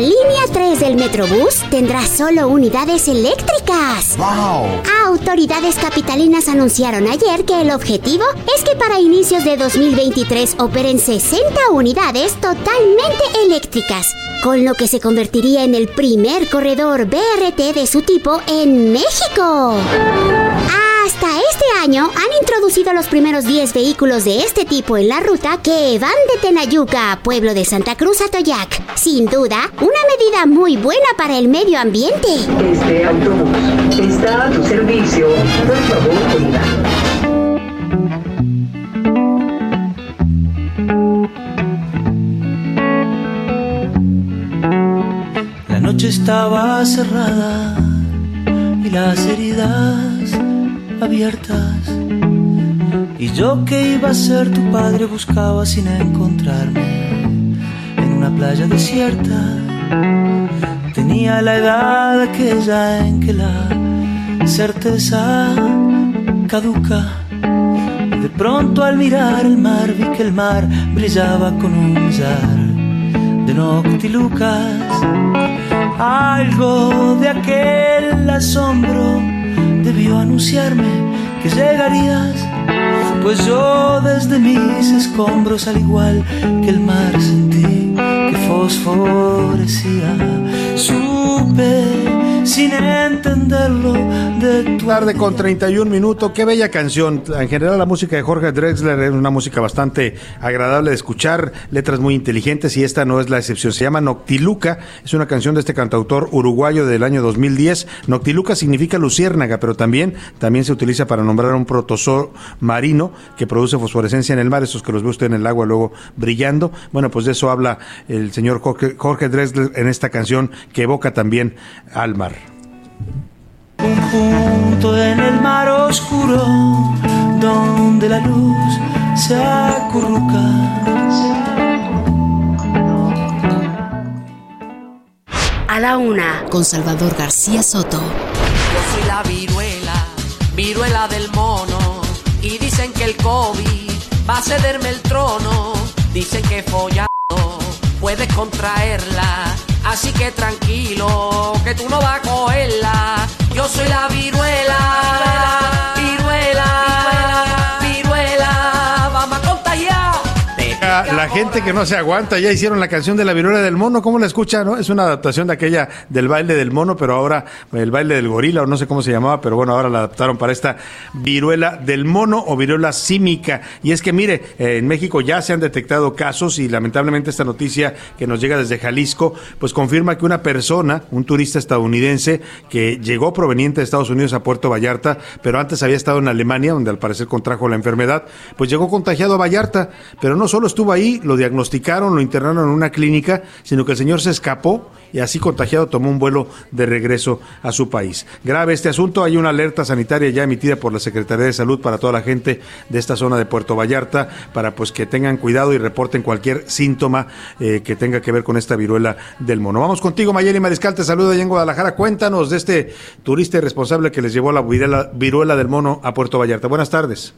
línea 3 del Metrobús tendrá solo unidades eléctricas. Autoridades capitalinas anunciaron ayer que el objetivo es que para inicios de 2023 operen 60 unidades totalmente eléctricas, con lo que se convertiría en el primer corredor BRT de su tipo en México. Hasta este año han introducido los primeros 10 vehículos de este tipo en la ruta que van de Tenayuca a Pueblo de Santa Cruz a Toyac. Sin duda, una medida muy buena para el medio ambiente. Este autobús está a tu servicio. Por favor, cuida. La noche estaba cerrada y las heridas abiertas. Y yo que iba a ser tu padre buscaba sin encontrarme en una playa desierta. Tenía la edad aquella en que la certeza caduca. De pronto al mirar el mar vi que el mar brillaba con un millar de noctilucas. Algo de aquel asombro debió anunciarme que llegarías, pues yo desde mis escombros al igual que el mar sentí que fosforecía. Supe sin entenderlo de tu Tarde con 31 minutos, qué bella canción. En general la música de Jorge Drexler es una música bastante agradable de escuchar, letras muy inteligentes y esta no es la excepción. Se llama Noctiluca, es una canción de este cantautor uruguayo del año 2010. Noctiluca significa luciérnaga, pero también, también se utiliza para nombrar un protozoo marino que produce fosforescencia en el mar, esos que los ve usted en el agua luego brillando. Bueno, pues de eso habla el señor Jorge, Jorge Drexler en esta canción que evoca también al mar. Un punto en el mar oscuro donde la luz se acurruca. A la una, con Salvador García Soto. Yo soy la viruela, viruela del mono. Y dicen que el COVID va a cederme el trono. Dicen que follando puedes contraerla. Así que tranquilo, que tú no vas a cogerla. Yo soy la viruela, viruela, La, gente que no se aguanta, ya hicieron la canción de la viruela del mono, ¿cómo la escucha? No? Es una adaptación de aquella del baile del mono, pero ahora el baile del gorila, o no sé cómo se llamaba, pero bueno, ahora la adaptaron para esta viruela del mono o viruela símica. Y es que mire, eh, en México ya se han detectado casos y lamentablemente esta noticia que nos llega desde Jalisco, pues confirma que una persona, un turista estadounidense que llegó proveniente de Estados Unidos a Puerto Vallarta, pero antes había estado en Alemania, donde al parecer contrajo la enfermedad, pues llegó contagiado a Vallarta, pero no solo estuvo ahí, lo diagnosticaron, lo internaron en una clínica, sino que el señor se escapó y así contagiado tomó un vuelo de regreso a su país. Grave este asunto, hay una alerta sanitaria ya emitida por la Secretaría de Salud para toda la gente de esta zona de Puerto Vallarta para pues que tengan cuidado y reporten cualquier síntoma eh, que tenga que ver con esta viruela del mono. Vamos contigo, Mayeli Mariscal, te saluda allá en Guadalajara. Cuéntanos de este turista irresponsable que les llevó la viruela, viruela del mono a Puerto Vallarta. Buenas tardes.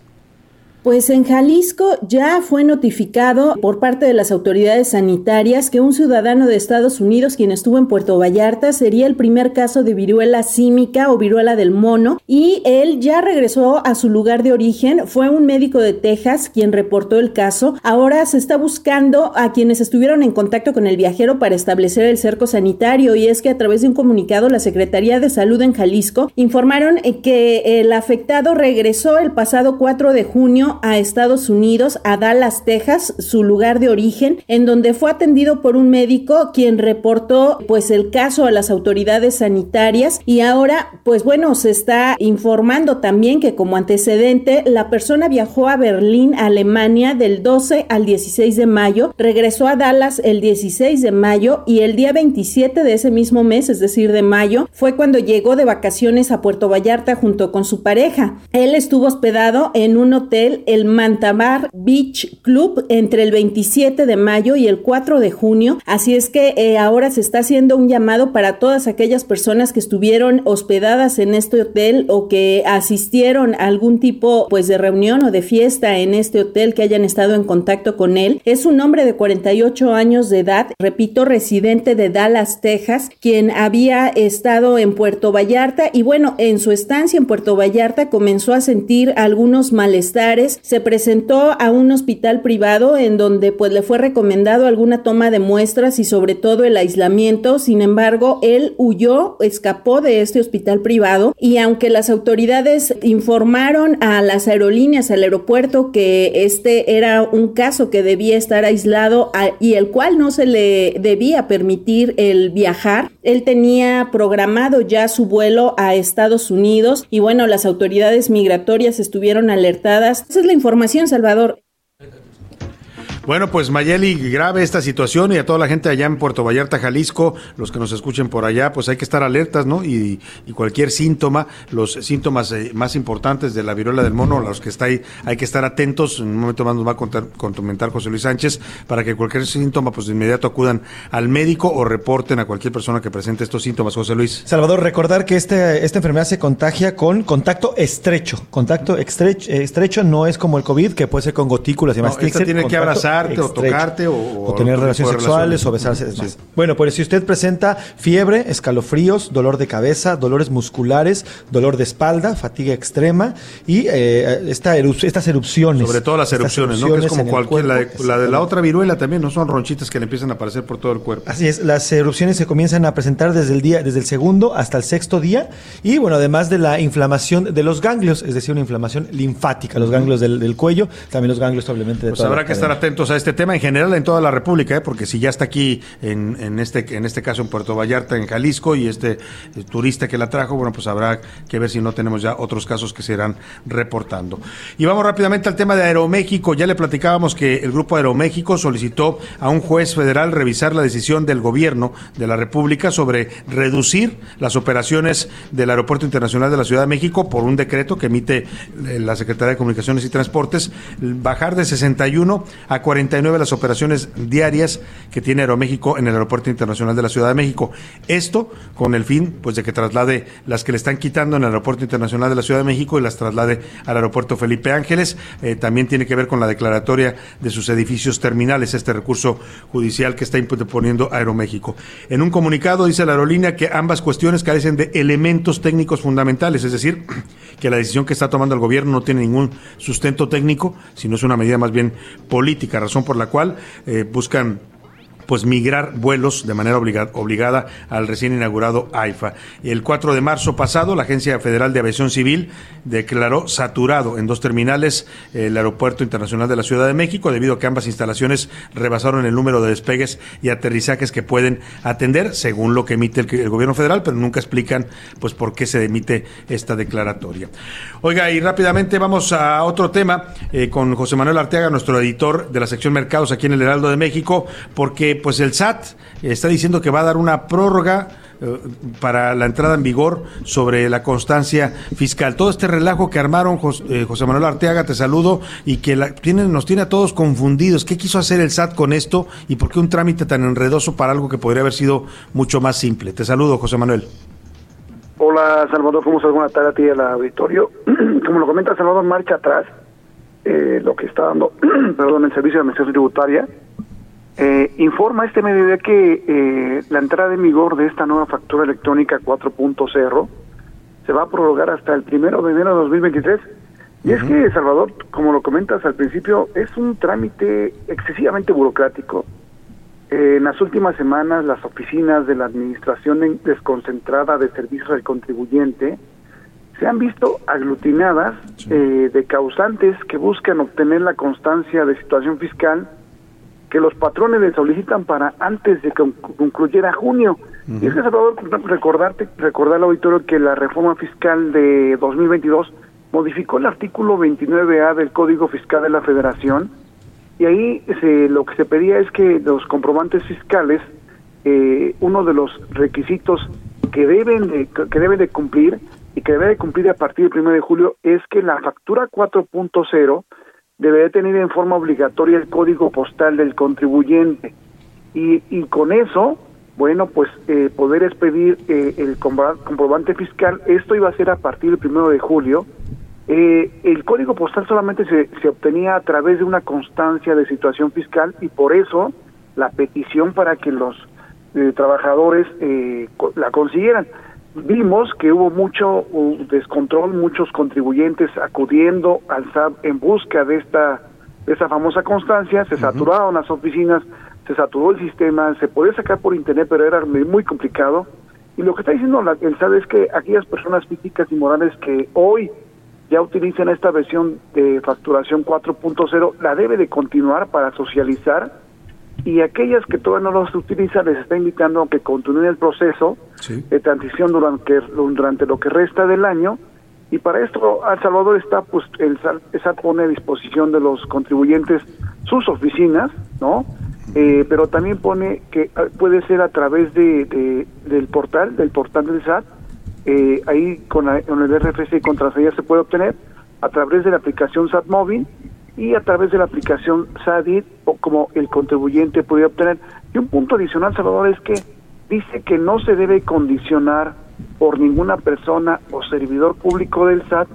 Pues en Jalisco ya fue notificado por parte de las autoridades sanitarias que un ciudadano de Estados Unidos quien estuvo en Puerto Vallarta sería el primer caso de viruela símica o viruela del mono y él ya regresó a su lugar de origen. Fue un médico de Texas quien reportó el caso. Ahora se está buscando a quienes estuvieron en contacto con el viajero para establecer el cerco sanitario y es que a través de un comunicado la Secretaría de Salud en Jalisco informaron que el afectado regresó el pasado 4 de junio a Estados Unidos, a Dallas, Texas, su lugar de origen, en donde fue atendido por un médico quien reportó pues el caso a las autoridades sanitarias y ahora pues bueno, se está informando también que como antecedente la persona viajó a Berlín, Alemania del 12 al 16 de mayo, regresó a Dallas el 16 de mayo y el día 27 de ese mismo mes, es decir, de mayo, fue cuando llegó de vacaciones a Puerto Vallarta junto con su pareja. Él estuvo hospedado en un hotel el Mantamar Beach Club entre el 27 de mayo y el 4 de junio. Así es que eh, ahora se está haciendo un llamado para todas aquellas personas que estuvieron hospedadas en este hotel o que asistieron a algún tipo pues de reunión o de fiesta en este hotel que hayan estado en contacto con él. Es un hombre de 48 años de edad, repito, residente de Dallas, Texas, quien había estado en Puerto Vallarta y bueno, en su estancia en Puerto Vallarta comenzó a sentir algunos malestares se presentó a un hospital privado en donde pues le fue recomendado alguna toma de muestras y sobre todo el aislamiento. Sin embargo, él huyó, escapó de este hospital privado y aunque las autoridades informaron a las aerolíneas, al aeropuerto que este era un caso que debía estar aislado y el cual no se le debía permitir el viajar, él tenía programado ya su vuelo a Estados Unidos y bueno, las autoridades migratorias estuvieron alertadas. Esa es la información, Salvador. Bueno, pues Mayeli, grave esta situación y a toda la gente allá en Puerto Vallarta, Jalisco, los que nos escuchen por allá, pues hay que estar alertas, ¿no? Y, y cualquier síntoma, los síntomas eh, más importantes de la viruela del mono, los que está ahí, hay que estar atentos. En un momento más nos va a contar, comentar José Luis Sánchez para que cualquier síntoma, pues de inmediato acudan al médico o reporten a cualquier persona que presente estos síntomas. José Luis. Salvador, recordar que este, esta enfermedad se contagia con contacto estrecho. Contacto estrecho, estrecho no es como el COVID, que puede ser con gotículas y No, más. esta tiene que o tocarte o, o tener relaciones sexuales o besarse. Sí. más. Bueno, pues si usted presenta fiebre, escalofríos, dolor de cabeza, dolores musculares, dolor de espalda, fatiga extrema y eh, esta eru- estas erupciones. Sobre todo las erupciones, ¿no? Que es como cualquier, la de, la de la otra viruela también, ¿no? Son ronchitas que le empiezan a aparecer por todo el cuerpo. Así es, las erupciones se comienzan a presentar desde el día, desde el segundo hasta el sexto día, y bueno, además de la inflamación de los ganglios, es decir, una inflamación linfática, los ganglios del, del cuello, también los ganglios obviamente de Pues toda la habrá que estar cadena. Atentos a este tema en general en toda la República, ¿eh? porque si ya está aquí en, este en este caso en Puerto Vallarta, en Jalisco, y este eh, turista que la trajo, bueno, pues habrá que ver si no tenemos ya otros casos que se irán reportando. Y vamos rápidamente al tema de Aeroméxico. Ya le platicábamos que el grupo Aeroméxico solicitó a un juez federal revisar la decisión del gobierno de la República sobre reducir las operaciones del Aeropuerto Internacional de la Ciudad de México por un decreto que emite eh, la Secretaría de Comunicaciones y Transportes, bajar de 61 a 49 las operaciones diarias que tiene Aeroméxico en el Aeropuerto Internacional de la Ciudad de México. Esto con el fin pues de que traslade las que le están quitando en el Aeropuerto Internacional de la Ciudad de México y las traslade al Aeropuerto Felipe Ángeles. Eh, también tiene que ver con la declaratoria de sus edificios terminales, este recurso judicial que está imponiendo Aeroméxico. En un comunicado dice la aerolínea que ambas cuestiones carecen de elementos técnicos fundamentales, es decir, que la decisión que está tomando el gobierno no tiene ningún sustento técnico, sino es una medida más bien política, razón por la cual eh, buscan pues migrar vuelos de manera obliga- obligada al recién inaugurado AIFA. El 4 de marzo pasado, la Agencia Federal de Aviación Civil declaró saturado en dos terminales el Aeropuerto Internacional de la Ciudad de México debido a que ambas instalaciones rebasaron el número de despegues y aterrizajes que pueden atender, según lo que emite el, el gobierno federal, pero nunca explican pues por qué se emite esta declaratoria. Oiga, y rápidamente vamos a otro tema eh, con José Manuel Arteaga, nuestro editor de la sección Mercados aquí en el Heraldo de México, porque pues el SAT está diciendo que va a dar una prórroga eh, para la entrada en vigor sobre la constancia fiscal. Todo este relajo que armaron eh, José Manuel Arteaga, te saludo, y que la- tiene- nos tiene a todos confundidos. ¿Qué quiso hacer el SAT con esto y por qué un trámite tan enredoso para algo que podría haber sido mucho más simple? Te saludo, José Manuel. Hola Salvador, ¿cómo estás? Buenas tardes a ti al auditorio. Como lo comenta Salvador, marcha atrás eh, lo que está dando, perdón, el Servicio de Administración Tributaria. Eh, informa este mediodía que eh, la entrada en vigor de esta nueva factura electrónica 4.0 se va a prorrogar hasta el primero de enero de 2023. Y es que, Salvador, como lo comentas al principio, es un trámite excesivamente burocrático. Eh, en las últimas semanas, las oficinas de la Administración en- Desconcentrada de Servicios al Contribuyente se han visto aglutinadas eh, de causantes que buscan obtener la constancia de situación fiscal que los patrones le solicitan para antes de que conc- concluyera junio. Y es que, Salvador, recordarte, recordar al auditorio que la reforma fiscal de 2022 modificó el artículo 29A del Código Fiscal de la Federación y ahí se, lo que se pedía es que los comprobantes fiscales, eh, uno de los requisitos que deben de, que deben de cumplir y que debe de cumplir a partir del 1 de julio es que la factura 4.0 debe tener en forma obligatoria el código postal del contribuyente y, y con eso, bueno, pues eh, poder expedir eh, el compro- comprobante fiscal, esto iba a ser a partir del 1 de julio, eh, el código postal solamente se, se obtenía a través de una constancia de situación fiscal y por eso la petición para que los eh, trabajadores eh, la consiguieran. Vimos que hubo mucho descontrol, muchos contribuyentes acudiendo al SAT en busca de esta, de esa famosa constancia, se saturaron las oficinas, se saturó el sistema, se podía sacar por internet, pero era muy muy complicado. Y lo que está diciendo la- el SAT es que aquellas personas físicas y morales que hoy ya utilizan esta versión de facturación 4.0, la debe de continuar para socializar y aquellas que todavía no los utilizan les está invitando a que continúen el proceso de transición durante, durante lo que resta del año y para esto El Salvador está pues el SAT, pone a disposición de los contribuyentes sus oficinas, ¿no? Eh, pero también pone que ah, puede ser a través de, de- del portal, del portal del SAT, eh, ahí con, la- con el RFC y contraseña se puede obtener a través de la aplicación SAT móvil y a través de la aplicación SADIT o como el contribuyente puede obtener. Y un punto adicional, Salvador, es que dice que no se debe condicionar por ninguna persona o servidor público del SAT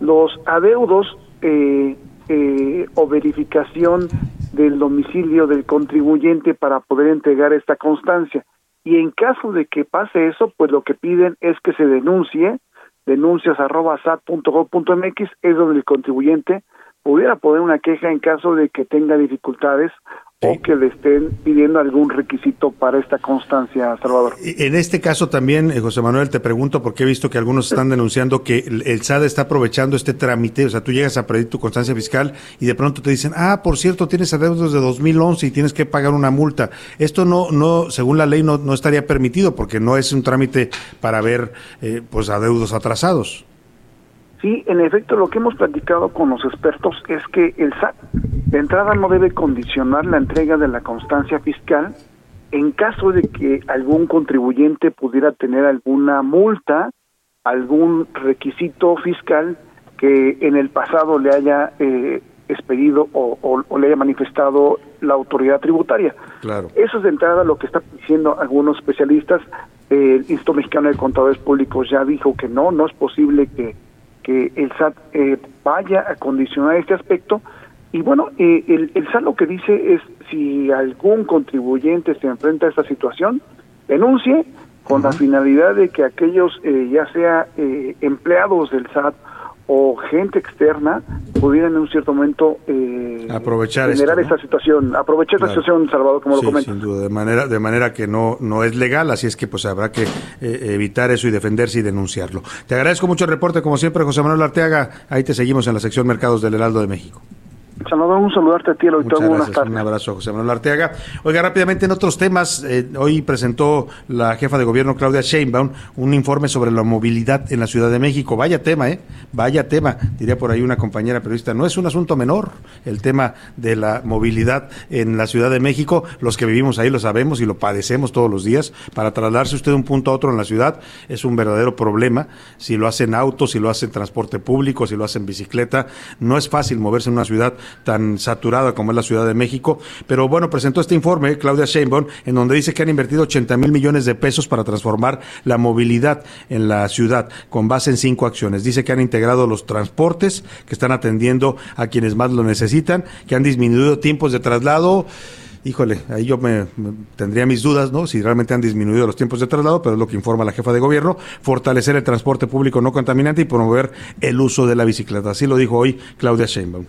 los adeudos eh, eh, o verificación del domicilio del contribuyente para poder entregar esta constancia. Y en caso de que pase eso, pues lo que piden es que se denuncie, denuncias arroba sat.gov.mx, es donde el contribuyente pudiera poner una queja en caso de que tenga dificultades o que le estén pidiendo algún requisito para esta constancia, Salvador. En este caso también, eh, José Manuel, te pregunto porque he visto que algunos están denunciando que el, SAT está aprovechando este trámite, o sea, tú llegas a pedir tu constancia fiscal y de pronto te dicen, ah, por cierto, tienes adeudos de 2011 y tienes que pagar una multa. Esto no, no, según la ley, no, no estaría permitido porque no es un trámite para ver, eh, pues, adeudos atrasados. Sí, en efecto, lo que hemos platicado con los expertos es que el SAT de entrada no debe condicionar la entrega de la constancia fiscal en caso de que algún contribuyente pudiera tener alguna multa, algún requisito fiscal que en el pasado le haya eh, expedido o, o- o le haya manifestado la autoridad tributaria. Claro. Eso es de entrada lo que están diciendo algunos especialistas. Eh, el Instituto Mexicano de Contadores Públicos ya dijo que no, no es posible que, que el SAT eh, vaya a condicionar este aspecto. Y bueno, eh, el, el SAT lo que dice es si algún contribuyente se enfrenta a esta situación, denuncie con la finalidad de que aquellos, eh, ya sea eh, empleados del SAT o gente externa, pudieran en un cierto momento eh, Aprovechar generar esto, ¿no? esta situación, aprovechar Claro. esta situación, Salvador, como Sí, lo comentas. sin duda, de manera, de manera que no, no es legal, así es que pues habrá que eh, evitar eso y defenderse y denunciarlo. Te agradezco mucho el reporte, como siempre, José Manuel Arteaga. Ahí te seguimos en la sección Mercados del Heraldo de México. Salvador, un saludarte a ti, el Muchas auditorio, buenas gracias. tardes. Un abrazo, José Manuel Arteaga. Oiga, rápidamente en otros temas, eh, hoy presentó la jefa de gobierno Claudia Sheinbaum un informe sobre la movilidad en la Ciudad de México. Vaya tema, ¿eh? Vaya tema, diría por ahí una compañera periodista. No es un asunto menor el tema de la movilidad en la Ciudad de México. Los que vivimos ahí lo sabemos y lo padecemos todos los días. Para trasladarse usted de un punto a otro en la ciudad es un verdadero problema. Si lo hace en auto, si lo hace en transporte público, si lo hace en bicicleta, no es fácil moverse en una ciudad tan saturada como es la Ciudad de México. Pero bueno, presentó este informe Claudia Sheinbaum en donde dice que han invertido 80 mil millones de pesos para transformar la movilidad en la ciudad con base en cinco acciones. Dice que han integrado los transportes, que están atendiendo a quienes más lo necesitan, que han disminuido tiempos de traslado. Híjole, ahí yo me, tendría mis dudas, ¿no? Si realmente han disminuido los tiempos de traslado, pero es lo que informa la jefa de gobierno, fortalecer el transporte público no contaminante y promover el uso de la bicicleta. Así lo dijo hoy Claudia Sheinbaum.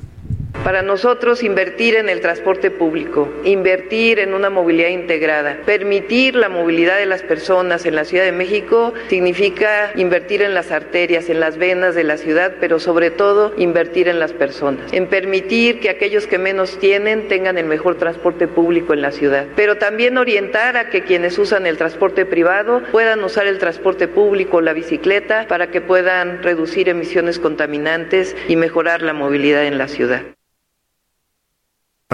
Para nosotros, invertir en el transporte público, invertir en una movilidad integrada, permitir la movilidad de las personas en la Ciudad de México significa invertir en las arterias, en las venas de la ciudad, pero sobre todo invertir en las personas, en permitir que aquellos que menos tienen tengan el mejor transporte público en la ciudad, pero también orientar a que quienes usan el transporte privado puedan usar el transporte público, la bicicleta, para que puedan reducir emisiones contaminantes y mejorar la movilidad en la ciudad.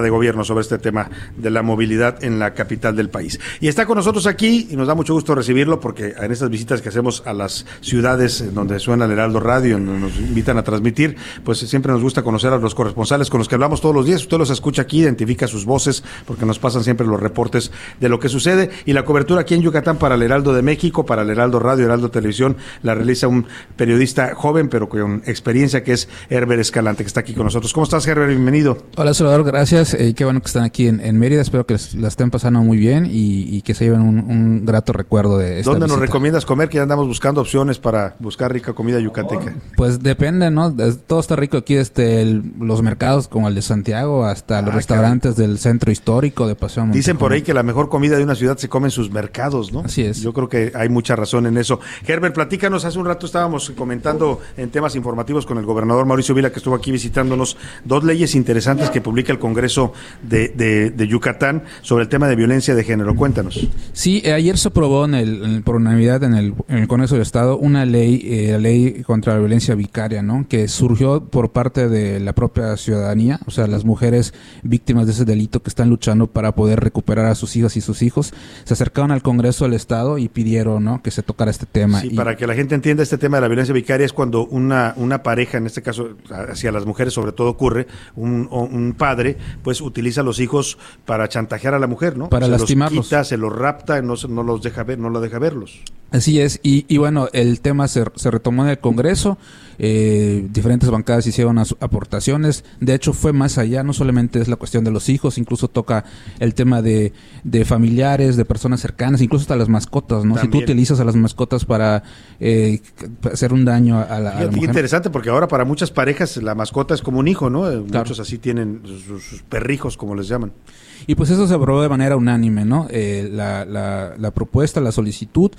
De gobierno sobre este tema de la movilidad en la capital del país. Y está con nosotros aquí y nos da mucho gusto recibirlo porque en estas visitas que hacemos a las ciudades donde suena el Heraldo Radio, donde nos invitan a transmitir, pues siempre nos gusta conocer a los corresponsales con los que hablamos todos los días. Usted los escucha aquí, identifica sus voces porque nos pasan siempre los reportes de lo que sucede y la cobertura aquí en Yucatán para el Heraldo de México, para el Heraldo Radio, Heraldo Televisión, la realiza un periodista joven pero con experiencia que es Herbert Escalante que está aquí con nosotros. ¿Cómo estás, Herbert? Bienvenido. Hola Salvador, gracias. Eh, qué bueno que están aquí en, en Mérida. Espero que les- la estén pasando muy bien y, y que se lleven un, un grato recuerdo de esta ¿Dónde nos recomiendas comer? Que ya andamos buscando opciones para buscar rica comida yucateca. Pues depende, ¿no? Todo está rico aquí, el- los mercados como el de Santiago hasta los Ah, restaurantes del centro histórico de Paseo Dicen por ahí que la mejor comida de una ciudad se come en sus mercados, ¿no? Así es. Yo creo que hay mucha razón en eso. Herbert, platícanos, hace un rato estábamos comentando en temas informativos con el gobernador Mauricio Vila, que estuvo aquí visitándonos, dos leyes interesantes que publica el Congreso Congreso de, de- de Yucatán sobre el tema de violencia de género. Cuéntanos. Sí, eh, ayer se aprobó en el, por unanimidad en el, en el Congreso del Estado una ley, eh, la ley contra la violencia vicaria, ¿no? Que surgió por parte de la propia ciudadanía, o sea, las mujeres víctimas de ese delito que están luchando para poder recuperar a sus hijas y sus hijos, se acercaron al Congreso del Estado y pidieron, ¿no? Que se tocara este tema. Sí, Y- para que la gente entienda este tema de la violencia vicaria es cuando una, una pareja, en este caso hacia las mujeres sobre todo ocurre, un padre pues utiliza a los hijos para chantajear a la mujer, ¿no? Para se lastimarlos. los quita, se los rapta, no, se- no los deja ver, no lo deja verlos. Así es, y, y bueno, el tema se, se retomó en el Congreso, eh, diferentes bancadas hicieron aportaciones, de hecho fue más allá, no solamente es la cuestión de los hijos, incluso toca el tema de, de familiares, de personas cercanas, incluso hasta las mascotas, ¿no? Si tú utilizas a las mascotas para eh, hacer un daño a la, a mujer. interesante porque ahora para muchas parejas la mascota es como un hijo, ¿no? Eh, Muchos así tienen sus, sus perrijos, como les llaman. Y pues eso se aprobó de manera unánime, ¿no? Eh, la, la, la propuesta, la solicitud.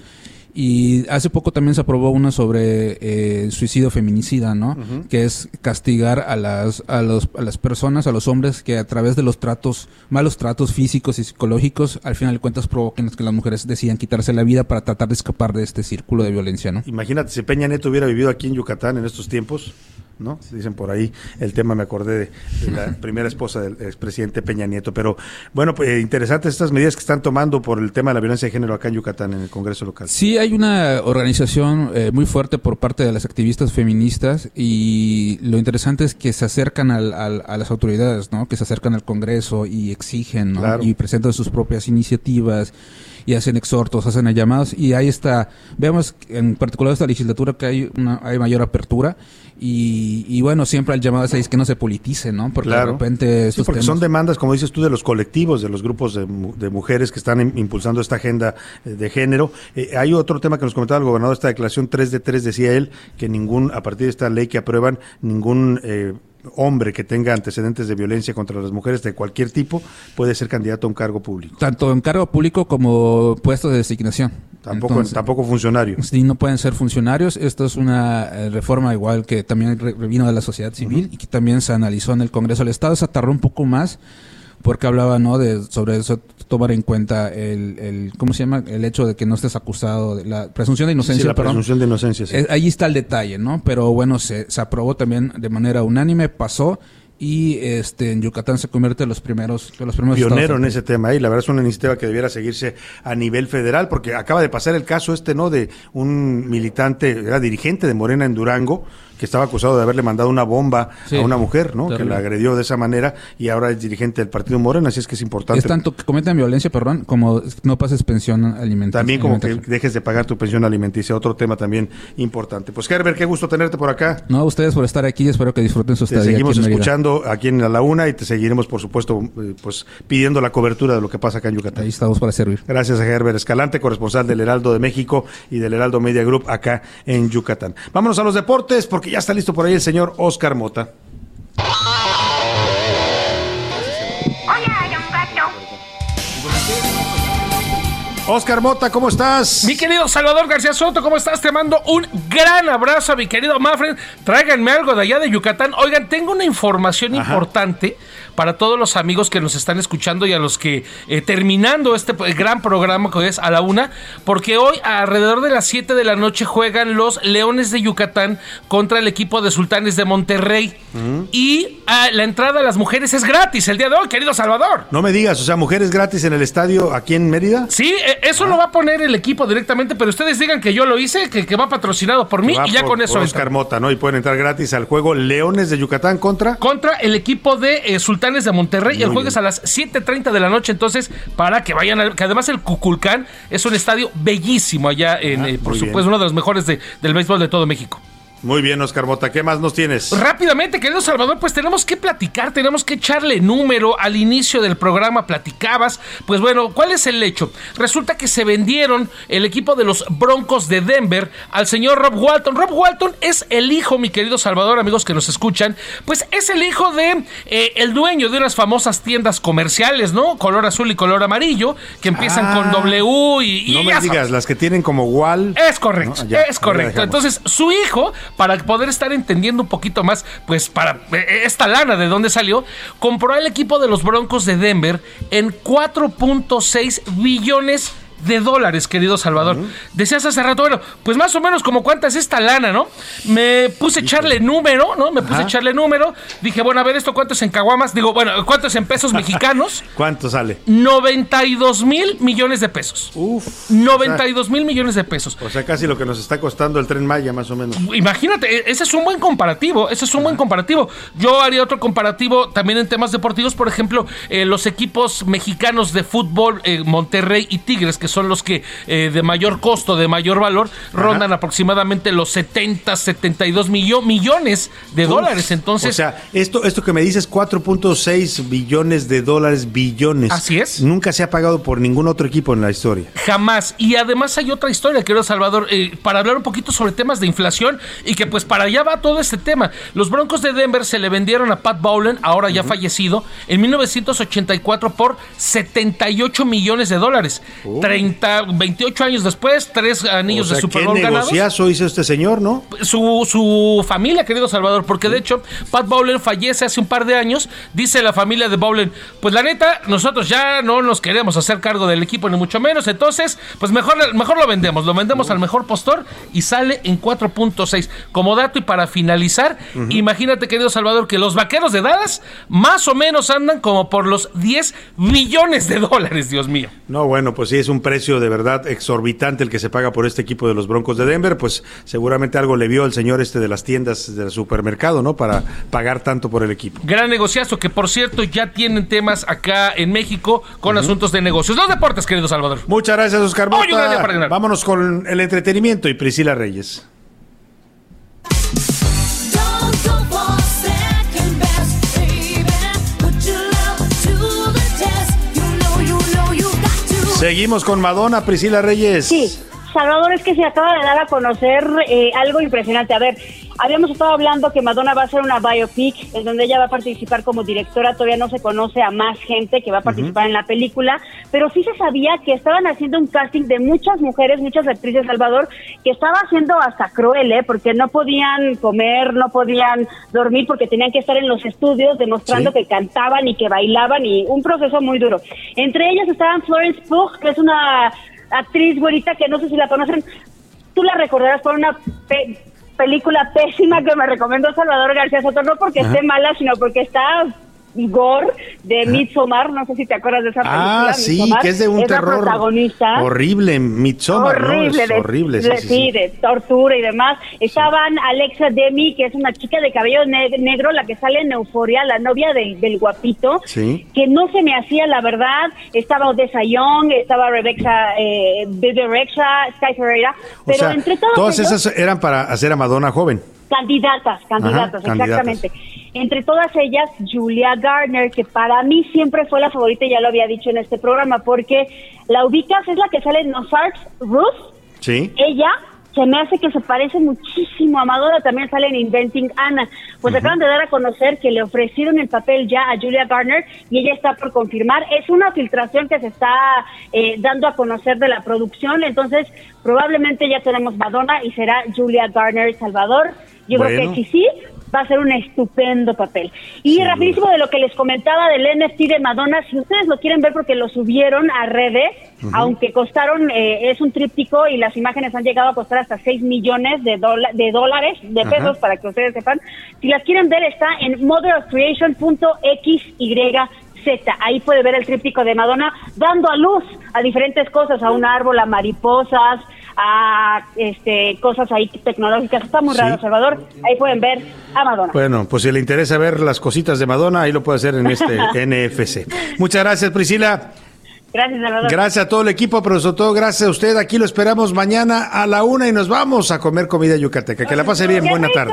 Y hace poco también se aprobó una sobre eh, suicidio feminicida, ¿no? Que es castigar a las, a, los, a las personas, a los hombres que a través de los tratos, malos tratos físicos y psicológicos, al final de cuentas provoquen que las mujeres decidan quitarse la vida para tratar de escapar de este círculo de violencia, ¿no? Imagínate, si Peña Nieto hubiera vivido aquí en Yucatán en estos tiempos, ¿no? Dicen por ahí el tema, me acordé de, de la primera esposa del expresidente Peña Nieto. Pero bueno, pues interesantes estas medidas que están tomando por el tema de la violencia de género acá en Yucatán, en el Congreso local. Sí, hay una organización eh, muy fuerte por parte de las activistas feministas y lo interesante es que se acercan al- al- a las autoridades, ¿no? Que se acercan al Congreso y exigen, ¿no? Claro. Y presentan sus propias iniciativas y hacen exhortos, hacen llamados y ahí está. Vemos en particular esta legislatura que hay una hay mayor apertura y, y bueno, siempre el llamado es que no se politice, ¿no? Porque de repente Sí, porque temas- son demandas, como dices tú, de los colectivos, de los grupos de, de mujeres que están im- impulsando esta agenda eh, de género. Eh, hay otro tema que nos comentaba el gobernador, esta declaración 3 de 3, decía él, que ningún, a partir de esta ley que aprueban, ningún eh, hombre que tenga antecedentes de violencia contra las mujeres de cualquier tipo puede ser candidato a un cargo público. tanto en cargo público como puestos de designación. Tampoco, tampoco funcionario. Sí, no pueden ser funcionarios. Esto es una eh, reforma igual que también vino de la sociedad civil y que también se analizó en el Congreso del Estado. Se tardó un poco más porque hablaba no de sobre eso tomar en cuenta el, el cómo se llama el hecho de que no estés acusado de la presunción de inocencia Sí, la perdón. presunción de inocencia, sí. Eh, ahí está el detalle no pero bueno se, se aprobó también de manera unánime pasó y este en Yucatán se convierte en los primeros de los primeros pionero en ese tema y la verdad es una iniciativa que debiera seguirse a nivel federal porque acaba de pasar el caso este no de un militante era dirigente de Morena en Durango que estaba acusado de haberle mandado una bomba Sí, a una mujer no que la agredió de esa manera y ahora es dirigente del partido Morena así es que es importante. Es tanto que cometen violencia perdón como no pases pensión alimentaria también como que dejes de pagar tu pensión alimenticia otro tema también importante. Pues Herbert qué gusto tenerte por acá. No, a ustedes por estar aquí, espero que disfruten su te estadía. seguimos aquí en Mérida. Aquí en la una y te seguiremos por supuesto eh, pues pidiendo la cobertura de lo que pasa acá en Yucatán Ahí estamos para servir. Gracias a Herbert Escalante, corresponsal del Heraldo de México y del Heraldo Media Group acá en Yucatán. Vámonos a los deportes porque ya está listo por ahí el señor Oscar Mota. Oscar Mota, ¿cómo estás? Mi querido Salvador García Soto, ¿cómo estás? Te mando un gran abrazo a mi querido Mafren. Tráiganme algo de allá de Yucatán. Oigan, tengo una información importante para todos los amigos que nos están escuchando y a los que eh, terminando este eh, gran programa que es a la una, porque hoy alrededor de las 7 de la noche juegan los Leones de Yucatán contra el equipo de Sultanes de Monterrey. Y ah, la entrada a las mujeres es gratis el día de hoy, querido Salvador. No me digas, o sea, mujeres gratis en el estadio aquí en Mérida. Sí, eh, eso lo va a poner el equipo directamente, pero ustedes digan que yo lo hice, que, que va patrocinado por mí Va y ya por- con eso por entra. Mota, ¿no? Y pueden entrar gratis al juego Leones de Yucatán contra. Contra el equipo de eh, Sultanes de Monterrey. Muy el juego bien. es a las 7.30 de la noche, entonces para que vayan, a- que además el Cuculcán es un estadio bellísimo allá, en, eh, por supuesto, bien. uno de los mejores de- del béisbol de todo México. Muy bien, Oscar Mota, ¿qué más nos tienes? Rápidamente, querido Salvador, pues tenemos que platicar, tenemos que echarle número. Al inicio del programa platicabas, pues bueno, ¿cuál es el hecho? Resulta que se vendieron el equipo de los Broncos de Denver al señor Rob Walton. Rob Walton es el hijo, mi querido Salvador, amigos que nos escuchan, pues es el hijo de eh, el dueño de unas famosas tiendas comerciales, ¿no? Color azul y color amarillo, que empiezan Ah, con W y, y no me sabes. digas, las que tienen como Wall. Es correcto, No, ya, es correcto. Entonces, su hijo, para poder estar entendiendo un poquito más, pues para eh, esta lana de dónde salió, compró el equipo de los Broncos de Denver en 4.6 billones de dólares, querido Salvador. Decías hace rato, bueno, pues más o menos como cuánta es esta lana, ¿no? Me puse a echarle número, ¿no? Me puse a echarle número. Dije, bueno, a ver, ¿esto cuánto es en caguamas? Digo, bueno, ¿cuánto es en pesos mexicanos? ¿Cuánto sale? 92 mil millones de pesos. Uf. 92 mil millones de pesos. O sea, casi lo que nos está costando el tren Maya, más o menos. Imagínate, e- ese es un buen comparativo, ese es un buen comparativo. Yo haría otro comparativo también en temas deportivos, por ejemplo, eh, los equipos mexicanos de fútbol, eh, Monterrey y Tigres, que son los que eh, de mayor costo, de mayor valor, rondan aproximadamente los 70, 72 millo- millones de Uf. dólares. Entonces, O sea, esto, esto que me dices, 4.6 billones de dólares, billones. Así es. Nunca se ha pagado por ningún otro equipo en la historia. Jamás. Y además hay otra historia, querido Salvador, eh, para hablar un poquito sobre temas de inflación y que pues para allá va todo este tema. Los Broncos de Denver se le vendieron a Pat Bowlen, ahora ya fallecido, en 1984 por 78 millones de dólares. 30, 28 años después, tres anillos o sea, de Super Bowl ganados negociazo hizo este señor, ¿no? su, su familia, querido Salvador, porque de hecho Pat Bowlen fallece hace un par de años, dice la familia de Bowlen, pues la neta, nosotros ya no nos queremos hacer cargo del equipo ni mucho menos, entonces, pues mejor, mejor lo vendemos, lo vendemos al mejor postor y sale en 4.6. Como dato y para finalizar, imagínate, querido Salvador, que los vaqueros de Dallas más o menos andan como por los 10 billones de dólares, Dios mío. No, bueno, pues sí, es un precio de verdad exorbitante el que se paga por este equipo de los Broncos de Denver. Pues seguramente algo le vio el señor este de las tiendas del supermercado, ¿no? Para pagar tanto por el equipo. Gran negociazo, que por cierto ya tienen temas acá en México con asuntos de negocios. Los deportes, querido Salvador. Muchas gracias, Oscar Mota. Vámonos con el entretenimiento y Priscila Reyes. Seguimos con Madonna, Priscila Reyes. Sí, Salvador, es que se acaba de dar a conocer eh, algo impresionante. A ver, habíamos estado hablando que Madonna va a hacer una biopic en donde ella va a participar como directora. Todavía no se conoce a más gente que va a participar en la película, pero sí se sabía que estaban haciendo un casting de muchas mujeres, muchas actrices, Salvador, que estaba haciendo hasta cruel, ¿eh? porque no podían comer, no podían dormir, porque tenían que estar en los estudios demostrando Sí. que cantaban y que bailaban y un proceso muy duro. Entre ellas estaban Florence Pugh, que es una actriz güerita que no sé si la conocen. Tú la recordarás por una pe- película pésima que me recomendó Salvador García Soto, no porque Ajá. esté mala, sino porque está gore de Midsommar, no sé si te acuerdas de esa película. Ah, sí, Midsommar. que es de un terror protagonista horrible, Midsommar, ¿no? horrible, Es de, horrible, sí, de- sí, sí. de tortura y demás. Estaban Alexa Demi, que es una chica de cabello ne- negro, la que sale en Euforia, la novia del, del guapito, Sí. que no se me hacía la verdad. Estaba Odessa Young, estaba Rebecca, eh, Bebe Rexha, Sky Ferreira, O pero sea, entre todos todas ellos- esas eran para hacer a Madonna joven. Candidatas, candidatas, Ajá, exactamente. Entre todas ellas, Julia Garner, que para mí siempre fue la favorita, ya lo había dicho en este programa, porque la ubicas, es la que sale en Ozarks, Ruth. Sí. Ella se me hace que se parece muchísimo a Madonna, también sale en Inventing Anna. Pues acaban de dar a conocer que le ofrecieron el papel ya a Julia Garner y ella está por confirmar. Es una filtración que se está eh, dando a conocer de la producción, entonces probablemente ya tenemos Madonna y será Julia Garner Salvador. Yo creo que sí, sí, va a ser un estupendo papel. Y rapidísimo de lo que les comentaba del NFT de Madonna, si ustedes lo quieren ver porque lo subieron a redes, aunque costaron, eh, es un tríptico y las imágenes han llegado a costar hasta 6 millones de, de dólares, de pesos, para que ustedes sepan. Si las quieren ver, está en motherofcreation.xyz. Ahí puede ver el tríptico de Madonna dando a luz a diferentes cosas, a un árbol, a mariposas, a este cosas ahí tecnológicas. Está muy Sí. raro, Salvador. Ahí pueden ver a Madonna. Bueno, pues si le interesa ver las cositas de Madonna, ahí lo puede hacer en este NFC. Muchas gracias, Priscila. Gracias, Salvador. Gracias a todo el equipo, pero sobre todo gracias a usted. Aquí lo esperamos mañana a la una y nos vamos a comer comida yucateca. Que la pase bien. Buena tarde.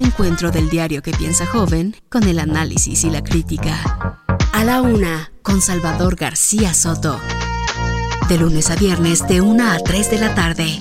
Encuentro del diario que piensa joven con el análisis y la crítica. A la una, con Salvador García Soto. De lunes a viernes, de 1 a 3 de la tarde.